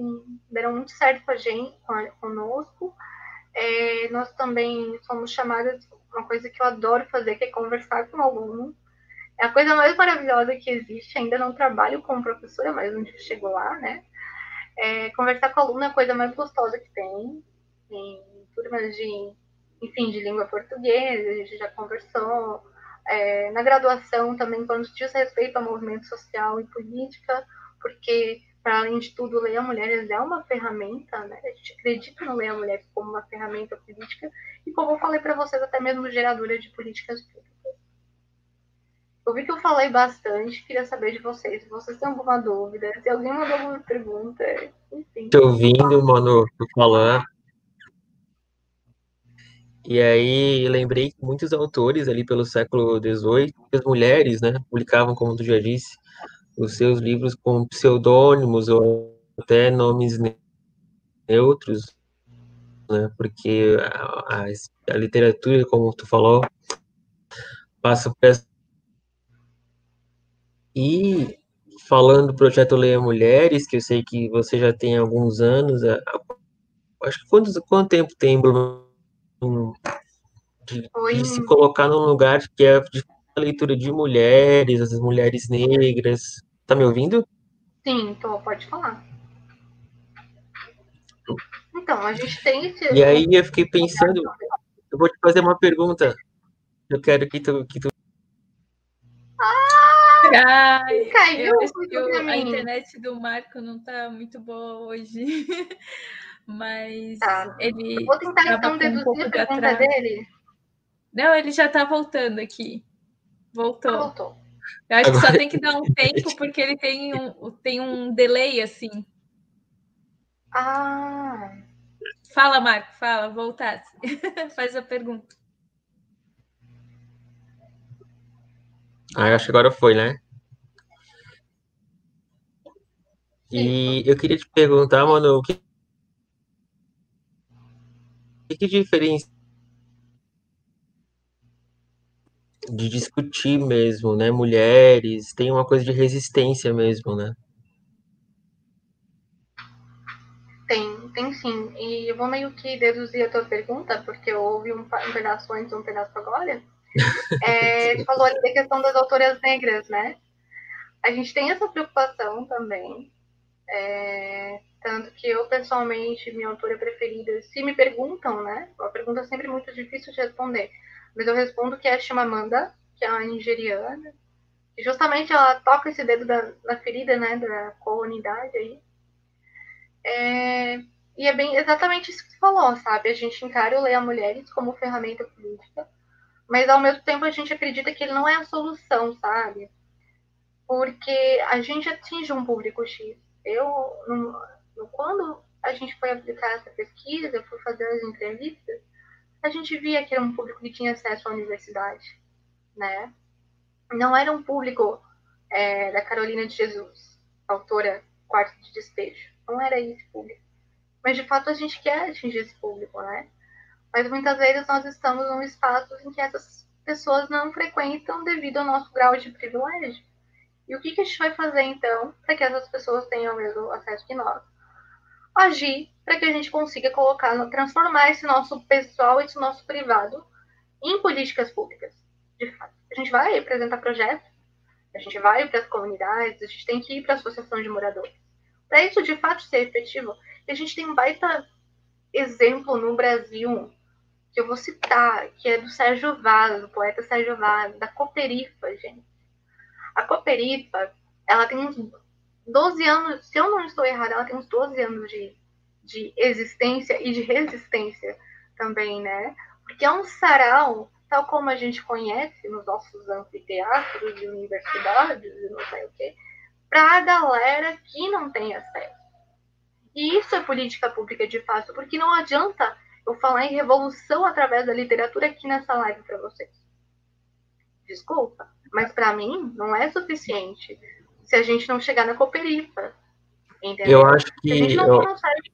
deram muito certo com a gente, conosco. É, nós também somos chamadas, uma coisa que eu adoro fazer, que é conversar com o aluno. É a coisa mais maravilhosa que existe. Ainda não trabalho como professora, mas um dia chegou lá, né? É, conversar com o aluno é a coisa mais gostosa que tem. Em turmas de, enfim, de língua portuguesa, a gente já conversou. É, na graduação também, quando diz respeito ao movimento social e política, porque, para além de tudo, Leia Mulheres é uma ferramenta, né? A gente acredita no Leia Mulheres como uma ferramenta política e, como eu falei para vocês, até mesmo geradora de políticas públicas. Eu vi que eu falei bastante, queria saber de vocês. Se vocês têm alguma dúvida, se alguém mandou alguma pergunta, enfim. Tô ouvindo, mano, tu falar. E aí lembrei que muitos autores ali pelo século XVIII, as mulheres, né, publicavam, como tu já disse, os seus livros com pseudônimos ou até nomes neutros, né? Porque a, a, a literatura, como tu falou, passa por essa... E falando do projeto Leia Mulheres, que eu sei que você já tem alguns anos, a, acho que quantos, quanto tempo tem, Bruno, de, de, se colocar num lugar que é de leitura de mulheres, as mulheres negras, Tá me ouvindo? Sim, tô, pode falar. Então, a gente tem esse... E aí eu fiquei pensando, eu vou te fazer uma pergunta. Eu quero que tu. Que tu... Ah, Ai, caiu. Eu acho que a internet do Marco não tá muito boa hoje. Mas Tá. ele. Eu vou tentar então com um deduzir pouco a de pergunta atraso. dele. Não, ele já tá voltando aqui. Voltou. Voltou. Eu acho que só tem que dar um tempo, porque ele tem um, tem um delay assim. Ah, Fala, Marco, fala, voltasse. Faz a pergunta. Ah, acho que agora foi, né? E eu queria te perguntar, mano, o que, o que que diferencia de discutir mesmo, né? Mulheres, tem uma coisa de resistência mesmo, né? tem, tem sim. E eu vou meio que deduzir a tua pergunta, porque eu ouvi um, um pedaço antes e um pedaço agora. É, tu falou ali da questão das autoras negras, né? A gente tem essa preocupação também. É, tanto que eu, pessoalmente, minha autora preferida, se me perguntam, né? Uma pergunta sempre muito difícil de responder. Mas eu respondo que é a Chimamanda, que é uma nigeriana. E justamente ela toca esse dedo da, na ferida, né? Da comunidade aí. É, e é bem exatamente isso que você falou, sabe? A gente encara o Leia Mulheres como ferramenta política, mas ao mesmo tempo a gente acredita que ele não é a solução, sabe? Porque a gente atinge um público X. Eu, no, no- quando a gente foi aplicar essa pesquisa, foi fazer as entrevistas, a gente via que era um público que tinha acesso à universidade, né? Não era um público é, da Carolina de Jesus, autora Quarto de Despejo. Não era esse público. Mas de fato a gente quer atingir esse público, né? Mas muitas vezes nós estamos num espaço em que essas pessoas não frequentam devido ao nosso grau de privilégio. E o que, que a gente vai fazer então para que essas pessoas tenham o mesmo acesso que nós? Agir para que a gente consiga colocar, transformar esse nosso pessoal, esse nosso privado em políticas públicas, de fato. A gente vai apresentar projetos, a gente vai para as comunidades, a gente tem que ir para a associação de moradores. Para isso de fato ser efetivo, a gente tem um baita exemplo no Brasil que eu vou citar, que é do Sérgio Vaz, do poeta Sérgio Vaz, da Cooperifa, gente. A Cooperifa, ela tem uns 12 anos, se eu não estou errada, ela tem uns 12 anos de, de existência e de resistência também, né? Porque é um sarau, tal como a gente conhece nos nossos anfiteatros e universidades e não sei o quê, para a galera que não tem acesso. E isso é política pública de fato, porque não adianta eu falar em revolução através da literatura aqui nessa live para vocês. Desculpa, mas para mim não é suficiente se a gente não chegar na cooperifa. Entendeu? Eu acho que eu- consegue.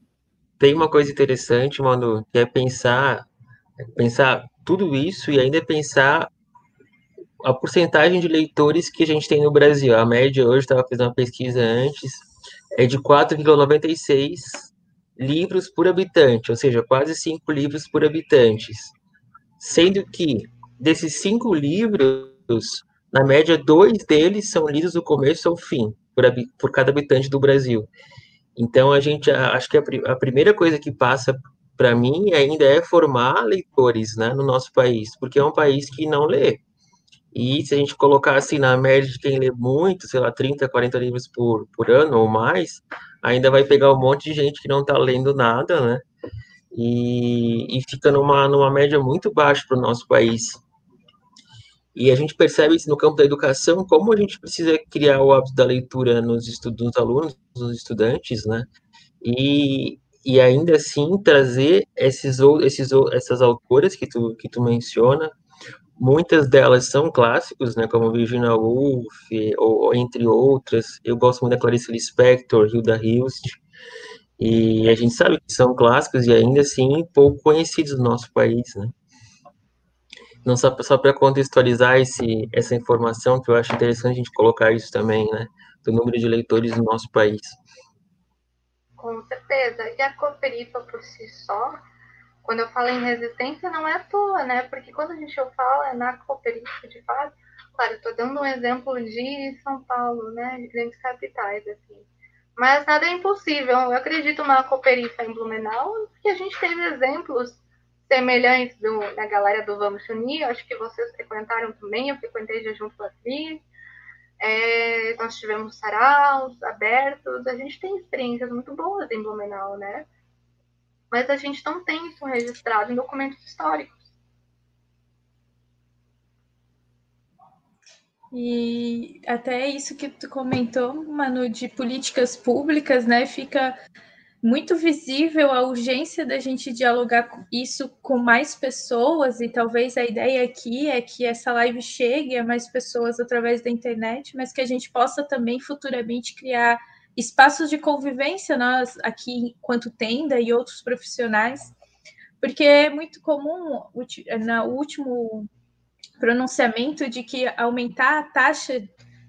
tem uma coisa interessante, mano, que é pensar, pensar tudo isso e ainda pensar a porcentagem de leitores que a gente tem no Brasil. A média hoje, estava fazendo uma pesquisa antes, é de 4,96 livros por habitante, ou seja, quase 5 livros por habitantes. Sendo que desses cinco livros, na média, dois deles são lidos do começo ao fim, por, por cada habitante do Brasil. Então, a gente, acho que a, a primeira coisa que passa para mim ainda é formar leitores né, no nosso país, porque é um país que não lê. E se a gente colocar assim na média de quem lê muito, sei lá, 30, 40 livros por, por ano ou mais, ainda vai pegar um monte de gente que não está lendo nada, né? E, e fica numa, numa média muito baixa para o nosso país. E a gente percebe isso no campo da educação, como a gente precisa criar o hábito da leitura nos, estu nos alunos, nos estudantes, né? E, e ainda assim trazer esses, esses, essas autoras que tu, que tu menciona, muitas delas são clássicos, né, como Virginia Woolf, ou entre outras. Eu gosto muito da Clarice Lispector, Hilda Hilst, e a gente sabe que são clássicos e ainda assim pouco conhecidos no nosso país, né? Não só, só para contextualizar esse, essa informação, que eu acho interessante a gente colocar isso também, né, do número de leitores no nosso país. Com certeza. E a cooperifa por si só, quando eu falo em resistência, não é à toa, né? Porque quando a gente fala na cooperifa, de fato, claro, estou dando um exemplo de São Paulo, né? De grandes capitais, assim. Mas nada é impossível. Eu acredito numa cooperifa em Blumenau, porque a gente teve exemplos semelhantes do, da galera do Vamos Unir. Acho que vocês frequentaram também, eu frequentei já junto com a Cris. É, nós tivemos saraus abertos, a gente tem experiências muito boas em Blumenau, né? mas a gente não tem isso registrado em documentos históricos. E até isso que tu comentou, Manu, de políticas públicas, né? Fica muito visível a urgência da gente dialogar isso com mais pessoas, e talvez a ideia aqui é que essa live chegue a mais pessoas através da internet, mas que a gente possa também futuramente criar espaços de convivência, nós aqui, enquanto tenda e outros profissionais, porque é muito comum no último pronunciamento de que aumentar a taxa,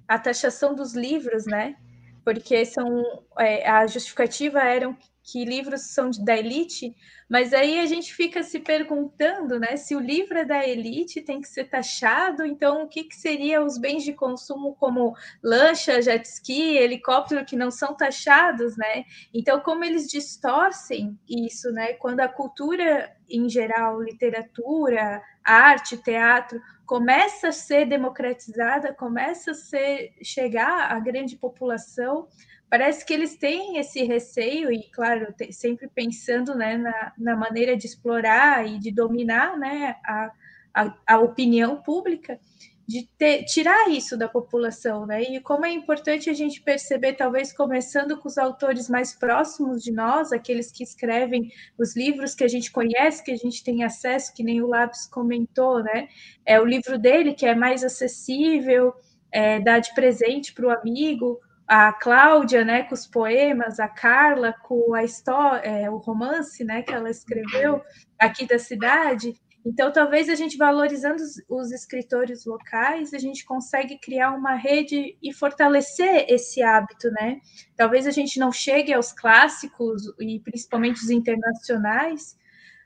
a taxação dos livros, né? Porque são é, a justificativa eram que livros são da elite, mas aí a gente fica se perguntando, né, se o livro é da elite tem que ser taxado, então o que, que seria os bens de consumo como lancha, jet ski, helicóptero que não são taxados, né? Então como eles distorcem isso, né? Quando a cultura em geral, literatura, arte, teatro, começa a ser democratizada, começa a ser, chegar à grande população, parece que eles têm esse receio, e claro, sempre pensando né, na, na, maneira de explorar e de dominar né, a, a, a opinião pública, de ter, tirar isso da população, né? E como é importante a gente perceber, talvez começando com os autores mais próximos de nós, aqueles que escrevem os livros que a gente conhece, que a gente tem acesso, que nem o Lápis comentou, né? É o livro dele que é mais acessível, é, dá de presente para o amigo, a Cláudia, né, com os poemas, a Carla com a história, é, o romance, né, que ela escreveu aqui da cidade. Então, talvez a gente valorizando os, os, escritores locais, a gente consegue criar uma rede e fortalecer esse hábito, né? Talvez a gente não chegue aos clássicos e principalmente os internacionais,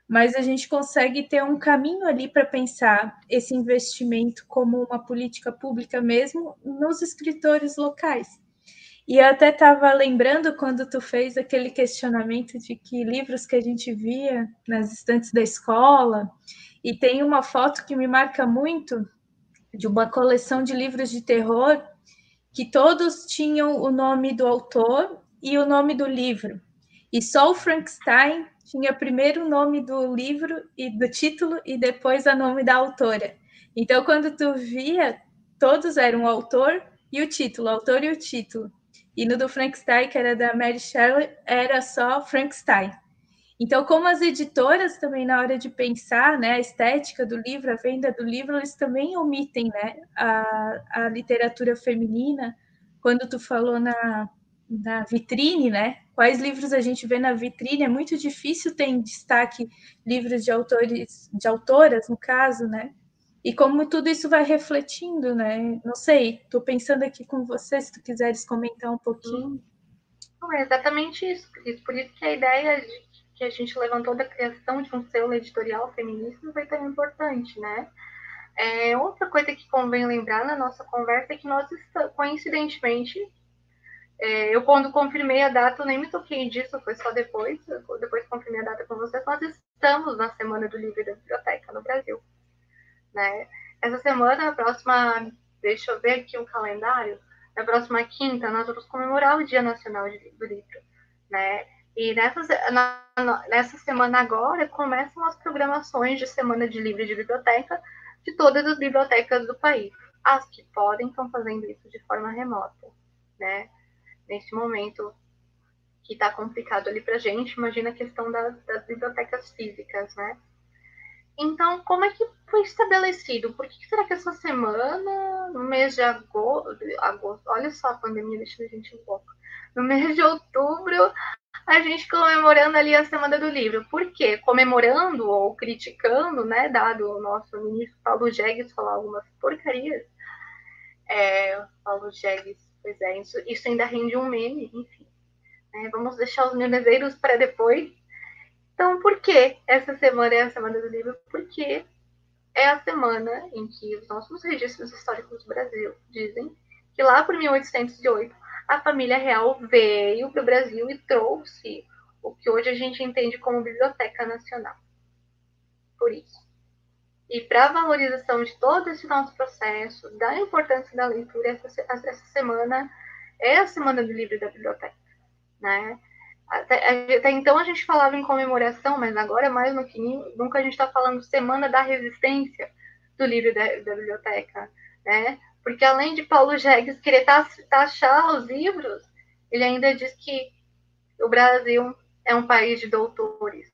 mas a gente consegue ter um caminho ali para pensar esse investimento como uma política pública mesmo nos escritores locais. E eu até estava lembrando quando tu fez aquele questionamento de que livros que a gente via nas estantes da escola, e tem uma foto que me marca muito de uma coleção de livros de terror que todos tinham o nome do autor e o nome do livro. E só o Frankenstein tinha primeiro o nome do livro e do título e depois o nome da autora. Então, quando tu via, todos eram o autor e o título, o autor e o título. E no do Frankenstein, que era da Mary Shelley, era só Frankenstein. Então, como as editoras também, na hora de pensar né, a estética do livro, a venda do livro, eles também omitem né, a, a literatura feminina. Quando tu falou na, na vitrine, né? Quais livros a gente vê na vitrine? É muito difícil ter em destaque livros de autores, de autoras, no caso, né? E como tudo isso vai refletindo, né? Não sei, estou pensando aqui com você, se tu quiseres comentar um pouquinho. Não, é exatamente isso, Por isso que a ideia de, que a gente levantou da criação de um selo editorial feminista foi tão importante, né? É, outra coisa que convém lembrar na nossa conversa é que nós, coincidentemente, é, eu quando confirmei a data, eu nem me toquei disso, foi só depois, depois confirmei a data com vocês, nós estamos na Semana do Livro da Biblioteca no Brasil né? Essa semana, a próxima, deixa eu ver aqui o calendário, na próxima quinta, nós vamos comemorar o Dia Nacional do Livro, né? E nessa, na, nessa semana agora começam as programações de Semana de Livro de Biblioteca de todas as bibliotecas do país. As que podem estão fazendo isso de forma remota, né? Neste momento que está complicado ali para gente, imagina a questão das, das bibliotecas físicas, né? Então, como é que foi estabelecido? Por que será que essa semana, no mês de agosto, agosto olha só a pandemia deixando a gente louca, no mês de outubro, a gente comemorando ali a Semana do Livro. Por quê? Comemorando ou criticando, né, dado o nosso ministro Paulo Jegues falar algumas porcarias. É, Paulo Jegues, pois é, isso, isso ainda rende um meme, enfim. É, vamos deixar os memezeiros para depois. Então, por que essa semana é a Semana do Livro? Porque é a semana em que os nossos registros históricos do Brasil dizem que lá por 1808 a família real veio para o Brasil e trouxe o que hoje a gente entende como Biblioteca Nacional. Por isso. E para a valorização de todo esse nosso processo, da importância da leitura, essa, essa semana é a Semana do Livro da Biblioteca. Né? Até, até, então a gente falava em comemoração, mas agora mais no que nunca a gente está falando Semana da Resistência do livro da, da, biblioteca, né? Porque além de Paulo Jegues querer taxar os livros, ele ainda diz que o Brasil é um país de doutores.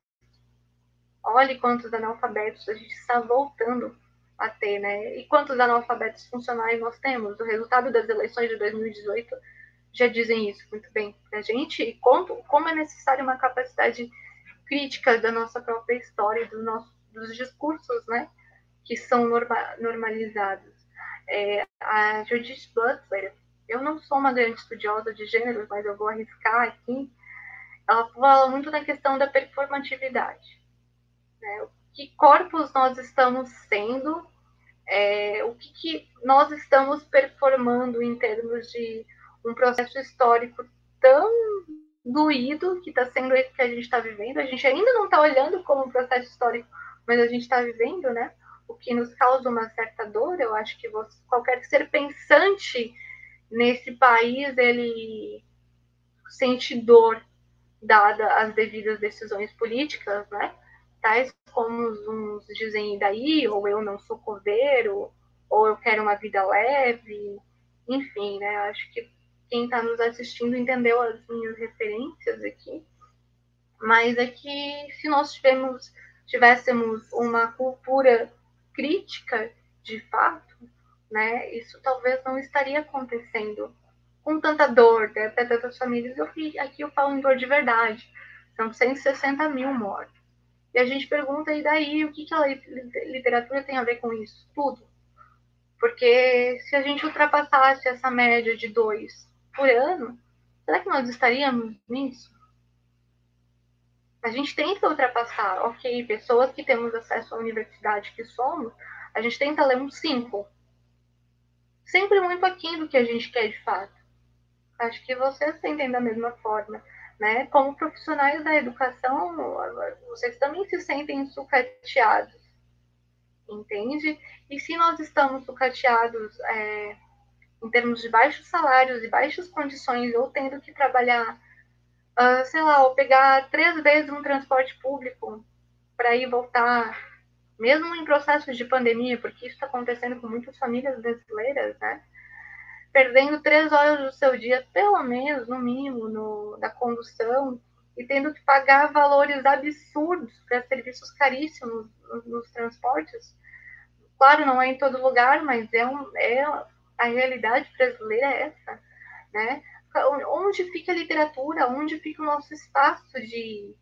Olhe quantos analfabetos a gente está voltando a ter, né? E quantos analfabetos funcionais nós temos? O resultado das eleições de 2018 já dizem isso muito bem para a gente e como, como é necessário uma capacidade crítica da nossa própria história, do nosso, dos discursos, né, que são norma, normalizados. É, a Judith Butler, eu não sou uma grande estudiosa de gênero, mas eu vou arriscar aqui, ela fala muito na questão da performatividade. Né? Que corpos nós estamos sendo, é, o que, que nós estamos performando em termos de um processo histórico tão doído que está sendo esse que a gente está vivendo. A gente ainda não está olhando como um processo histórico, mas a gente está vivendo, né? O que nos causa uma certa dor. Eu acho que você, qualquer ser pensante nesse país, ele sente dor dada as devidas decisões políticas, né? Tais como uns dizem daí, ou eu não sou cordeiro, ou eu quero uma vida leve, enfim, né? Acho que quem está nos assistindo entendeu as minhas referências aqui, mas é que se nós tivéssemos, tivéssemos uma cultura crítica, de fato, né, isso talvez não estaria acontecendo com tanta dor né, para tantas famílias. Eu, aqui eu falo em dor de verdade, são 160 mil mortos. E a gente pergunta, e daí, o que, que a literatura tem a ver com isso? Tudo. Porque se a gente ultrapassasse essa média de dois por ano, será que nós estaríamos nisso? A gente tenta ultrapassar, ok, pessoas que temos acesso à universidade que somos, a gente tenta ler um 5. Sempre muito aquém do que a gente quer de fato. Acho que vocês sentem da mesma forma. Né? Como profissionais da educação, vocês também se sentem sucateados, entende? E se nós estamos sucateados é, em termos de baixos salários e baixas condições, ou tendo que trabalhar, uh, sei lá, ou pegar três vezes um transporte público para ir voltar, mesmo em processos de pandemia, porque isso está acontecendo com muitas famílias brasileiras, né? Perdendo três horas do seu dia, pelo menos, no mínimo, no, da condução, e tendo que pagar valores absurdos para serviços caríssimos nos, nos transportes. Claro, não é em todo lugar, mas é, um, é a realidade brasileira é essa, né? Onde fica a literatura? Onde fica o nosso espaço de,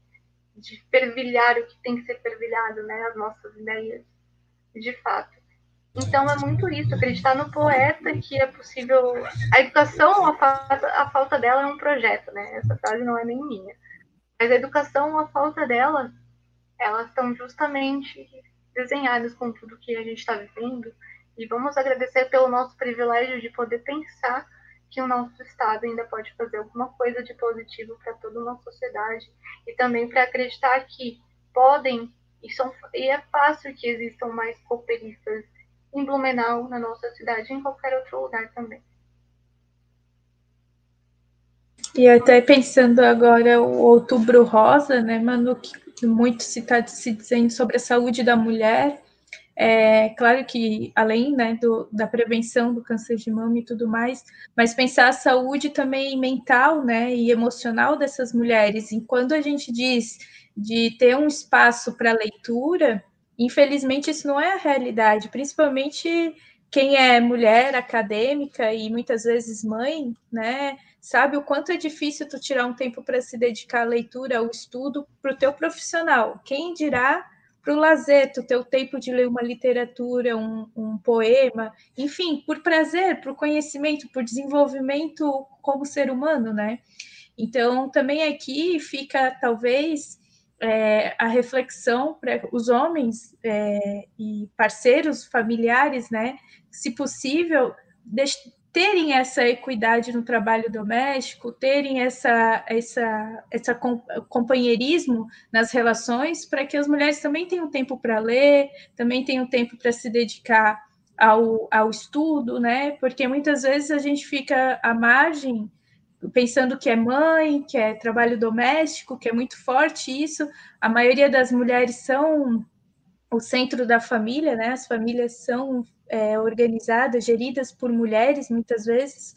de fervilhar o que tem que ser fervilhado, né? As nossas ideias, de fato. Então é muito isso, acreditar no poeta que é possível. A educação, a falta, a falta dela é um projeto, né? Essa frase não é nem minha. Mas a educação, a falta dela, elas estão justamente desenhadas com tudo que a gente está vivendo e vamos agradecer pelo nosso privilégio de poder pensar que o nosso Estado ainda pode fazer alguma coisa de positivo para toda uma sociedade e também para acreditar que podem e, são, e é fácil que existam mais cooperistas em Blumenau, na nossa cidade e em qualquer outro lugar também. E até pensando agora o Outubro Rosa, né, Manu, que muito se está se dizendo sobre a saúde da mulher, é claro que, além né, do, da prevenção do câncer de mama e tudo mais, mas pensar a saúde também mental né, e emocional dessas mulheres. E quando a gente diz de ter um espaço para leitura, infelizmente isso não é a realidade, principalmente quem é mulher acadêmica e muitas vezes mãe, né, sabe o quanto é difícil tu tirar um tempo para se dedicar à leitura, ao estudo, para o teu profissional. Quem dirá para o lazer, ter o tempo de ler uma literatura, um, um poema, enfim, por prazer, por conhecimento, por desenvolvimento como ser humano, né? Então, também aqui fica, talvez, é, a reflexão para os homens é, e parceiros familiares, né? Se possível, terem essa equidade no trabalho doméstico, terem essa, essa, essa companheirismo nas relações, para que as mulheres também tenham tempo para ler, também tenham tempo para se dedicar ao, ao estudo, né? Porque muitas vezes a gente fica à margem pensando que é mãe, que é trabalho doméstico, que é muito forte isso. A maioria das mulheres são o centro da família, né? As famílias são é, organizadas, geridas por mulheres, muitas vezes.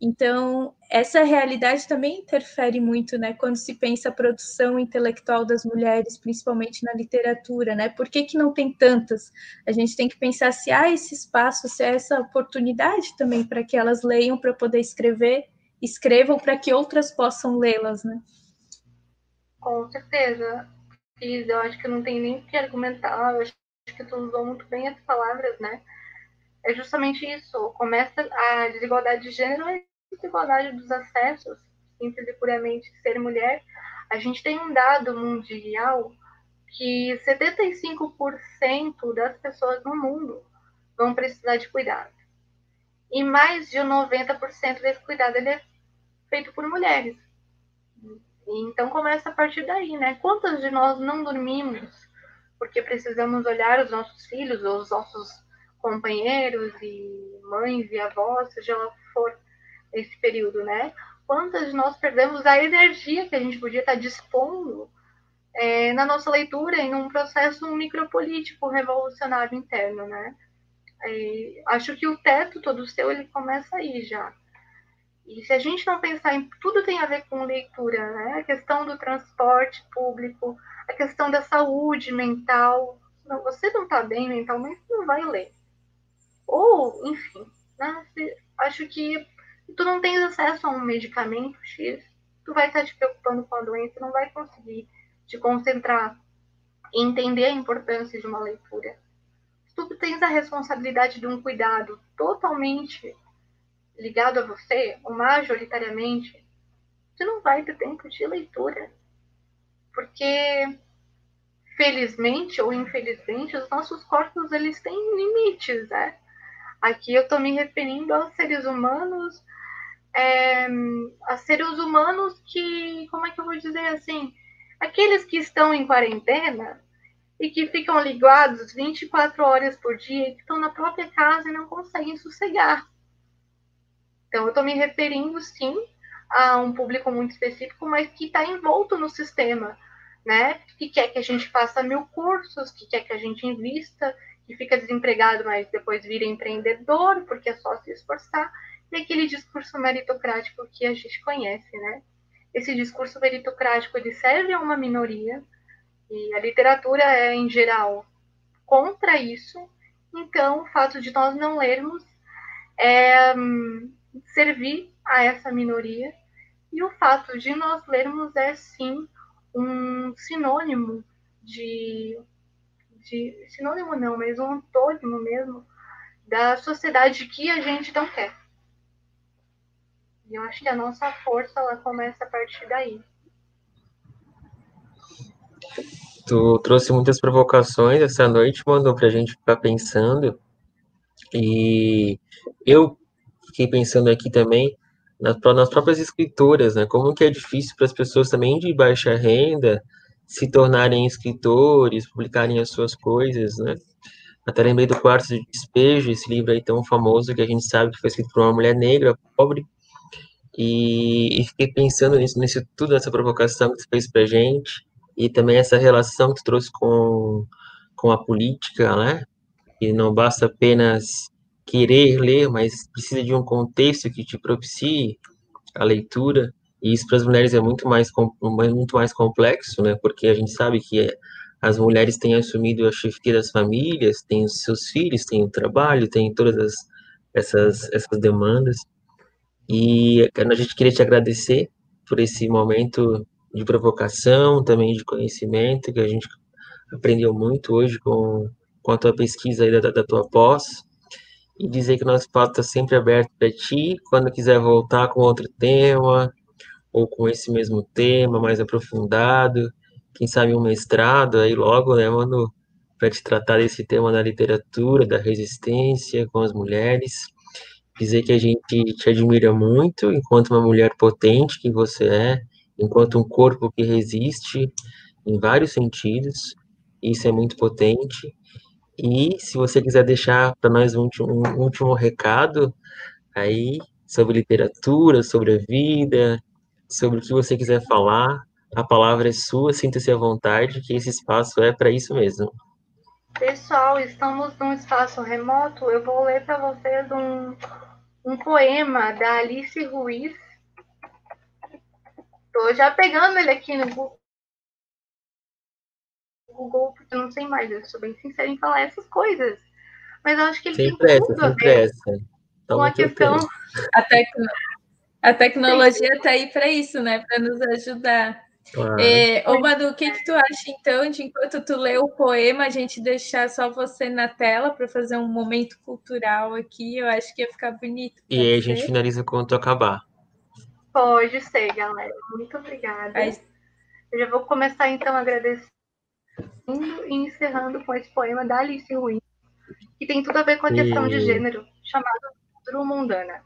Então, essa realidade também interfere muito, né, quando se pensa a produção intelectual das mulheres, principalmente na literatura, né? Por que, que não tem tantas? A gente tem que pensar se há esse espaço, se há essa oportunidade também para que elas leiam para poder escrever, escrevam para que outras possam lê-las, né? Com certeza. Eu acho que não tem nem que argumentar, eu acho que tu usou muito bem as palavras, né? É justamente isso. Começa a desigualdade de gênero e desigualdade dos acessos, simples e puramente ser mulher. A gente tem um dado mundial que 75% das pessoas no mundo vão precisar de cuidado. E mais de 90% desse cuidado é feito por mulheres. Então começa a partir daí, né? Quantas de nós não dormimos porque precisamos olhar os nossos filhos ou os nossos companheiros e mães e avós, seja lá for esse período, né? Quantas nós perdemos a energia que a gente podia estar dispondo é, na nossa leitura em um processo micropolítico revolucionário interno, né? E acho que o teto todo seu ele começa aí já. E se a gente não pensar em tudo tem a ver com leitura, né? A questão do transporte público, a questão da saúde mental. Não, você não está bem mentalmente, não vai ler. Ou, enfim, né? acho que tu não tens acesso a um medicamento X, tu vai estar te preocupando com a doença, não vai conseguir te concentrar e entender a importância de uma leitura. Se tu tens a responsabilidade de um cuidado totalmente ligado a você, ou majoritariamente, tu não vai ter tempo de leitura. Porque felizmente ou infelizmente, os nossos corpos eles têm limites, né? Aqui eu estou me referindo aos seres humanos, é, a seres humanos que, como é que eu vou dizer assim, aqueles que estão em quarentena e que ficam ligados 24 horas por dia, que estão na própria casa e não conseguem sossegar. Então, eu estou me referindo, sim, a um público muito específico, mas que está envolto no sistema, né? Que quer que a gente faça mil cursos, que quer que a gente invista, que fica desempregado, mas depois vira empreendedor, porque é só se esforçar, e aquele discurso meritocrático que a gente conhece, né? Esse discurso meritocrático ele serve a uma minoria, e a literatura é, em geral, contra isso, então o fato de nós não lermos é um, servir a essa minoria, e o fato de nós lermos é sim um sinônimo de de sinônimo não, mas um antônimo mesmo da sociedade que a gente não quer. E eu acho que a nossa força ela começa a partir daí. Tu trouxe muitas provocações essa noite, mandou para a gente ficar pensando. E eu fiquei pensando aqui também nas, nas próprias escritoras, né? Como que é difícil para as pessoas também de baixa renda se tornarem escritores, publicarem as suas coisas, né? Até lembrei do Quarto de Despejo, esse livro aí tão famoso que a gente sabe que foi escrito por uma mulher negra, pobre, e, e fiquei pensando nisso, nisso tudo, nessa provocação que você fez pra gente, e também essa relação que tu trouxe com, com a política, né? E não basta apenas querer ler, mas precisa de um contexto que te propicie a leitura. E isso para as mulheres é muito mais, muito mais complexo, né? Porque a gente sabe que as mulheres têm assumido a chefia das famílias, têm os seus filhos, têm o trabalho, têm todas as, essas, essas demandas. E a gente queria te agradecer por esse momento de provocação, também de conhecimento, que a gente aprendeu muito hoje com, com a tua pesquisa aí da, da tua pós, e dizer que o nosso espaço está sempre aberto para ti, quando quiser voltar com outro tema, ou com esse mesmo tema mais aprofundado, quem sabe um mestrado aí logo, né, mano, para te tratar desse tema da literatura, da resistência com as mulheres. Dizer que a gente te admira muito enquanto uma mulher potente que você é, enquanto um corpo que resiste em vários sentidos. Isso é muito potente. E se você quiser deixar para nós um, um último recado, aí sobre literatura, sobre a vida, sobre o que você quiser falar. A palavra é sua, sinta-se à vontade, que esse espaço é para isso mesmo. Pessoal, estamos num espaço remoto. Eu vou ler para vocês um, um poema da Alice Ruiz. Estou já pegando ele aqui no Google, porque eu não sei mais. Eu sou bem sincera em falar essas coisas. Mas eu acho que ele sem tem pressa, tudo a sem ver pressa. com a questão. A, tecno... a tecnologia está aí para isso, né? Para nos ajudar. Claro. É, ô Manu, o que, que tu acha então de enquanto tu lê o poema, a gente deixar só você na tela para fazer um momento cultural aqui? Eu acho que ia ficar bonito. E aí a gente finaliza quando tu acabar. Pode ser, galera. Muito obrigada. Aí- Eu já vou começar então agradecendo e encerrando com esse poema da Alice Ruiz, que tem tudo a ver com a questão de E- gênero, chamado Drummondana.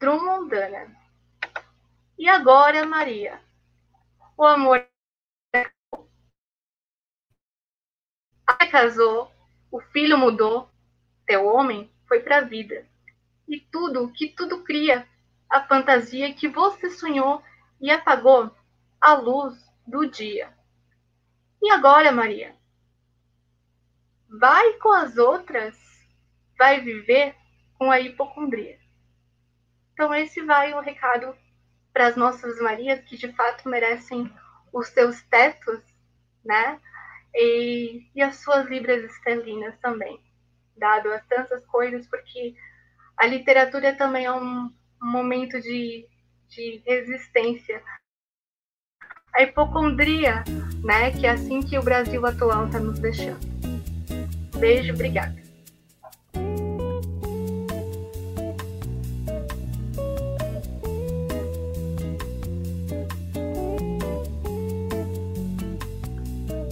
Drummondana. E agora, Maria? O amor a casou, o filho mudou, teu homem foi pra vida. E tudo, que tudo cria, a fantasia que você sonhou e apagou a luz do dia. E agora, Maria? Vai com as outras? Vai viver com a hipocondria? Então, esse vai o recado para as nossas Marias que de fato merecem os seus tetos, né? E, e as suas libras esterlinas também, dado as tantas coisas, porque a literatura também é um, um momento de, de resistência. A hipocondria, né? Que é assim que o Brasil atual está nos deixando. Beijo, obrigada.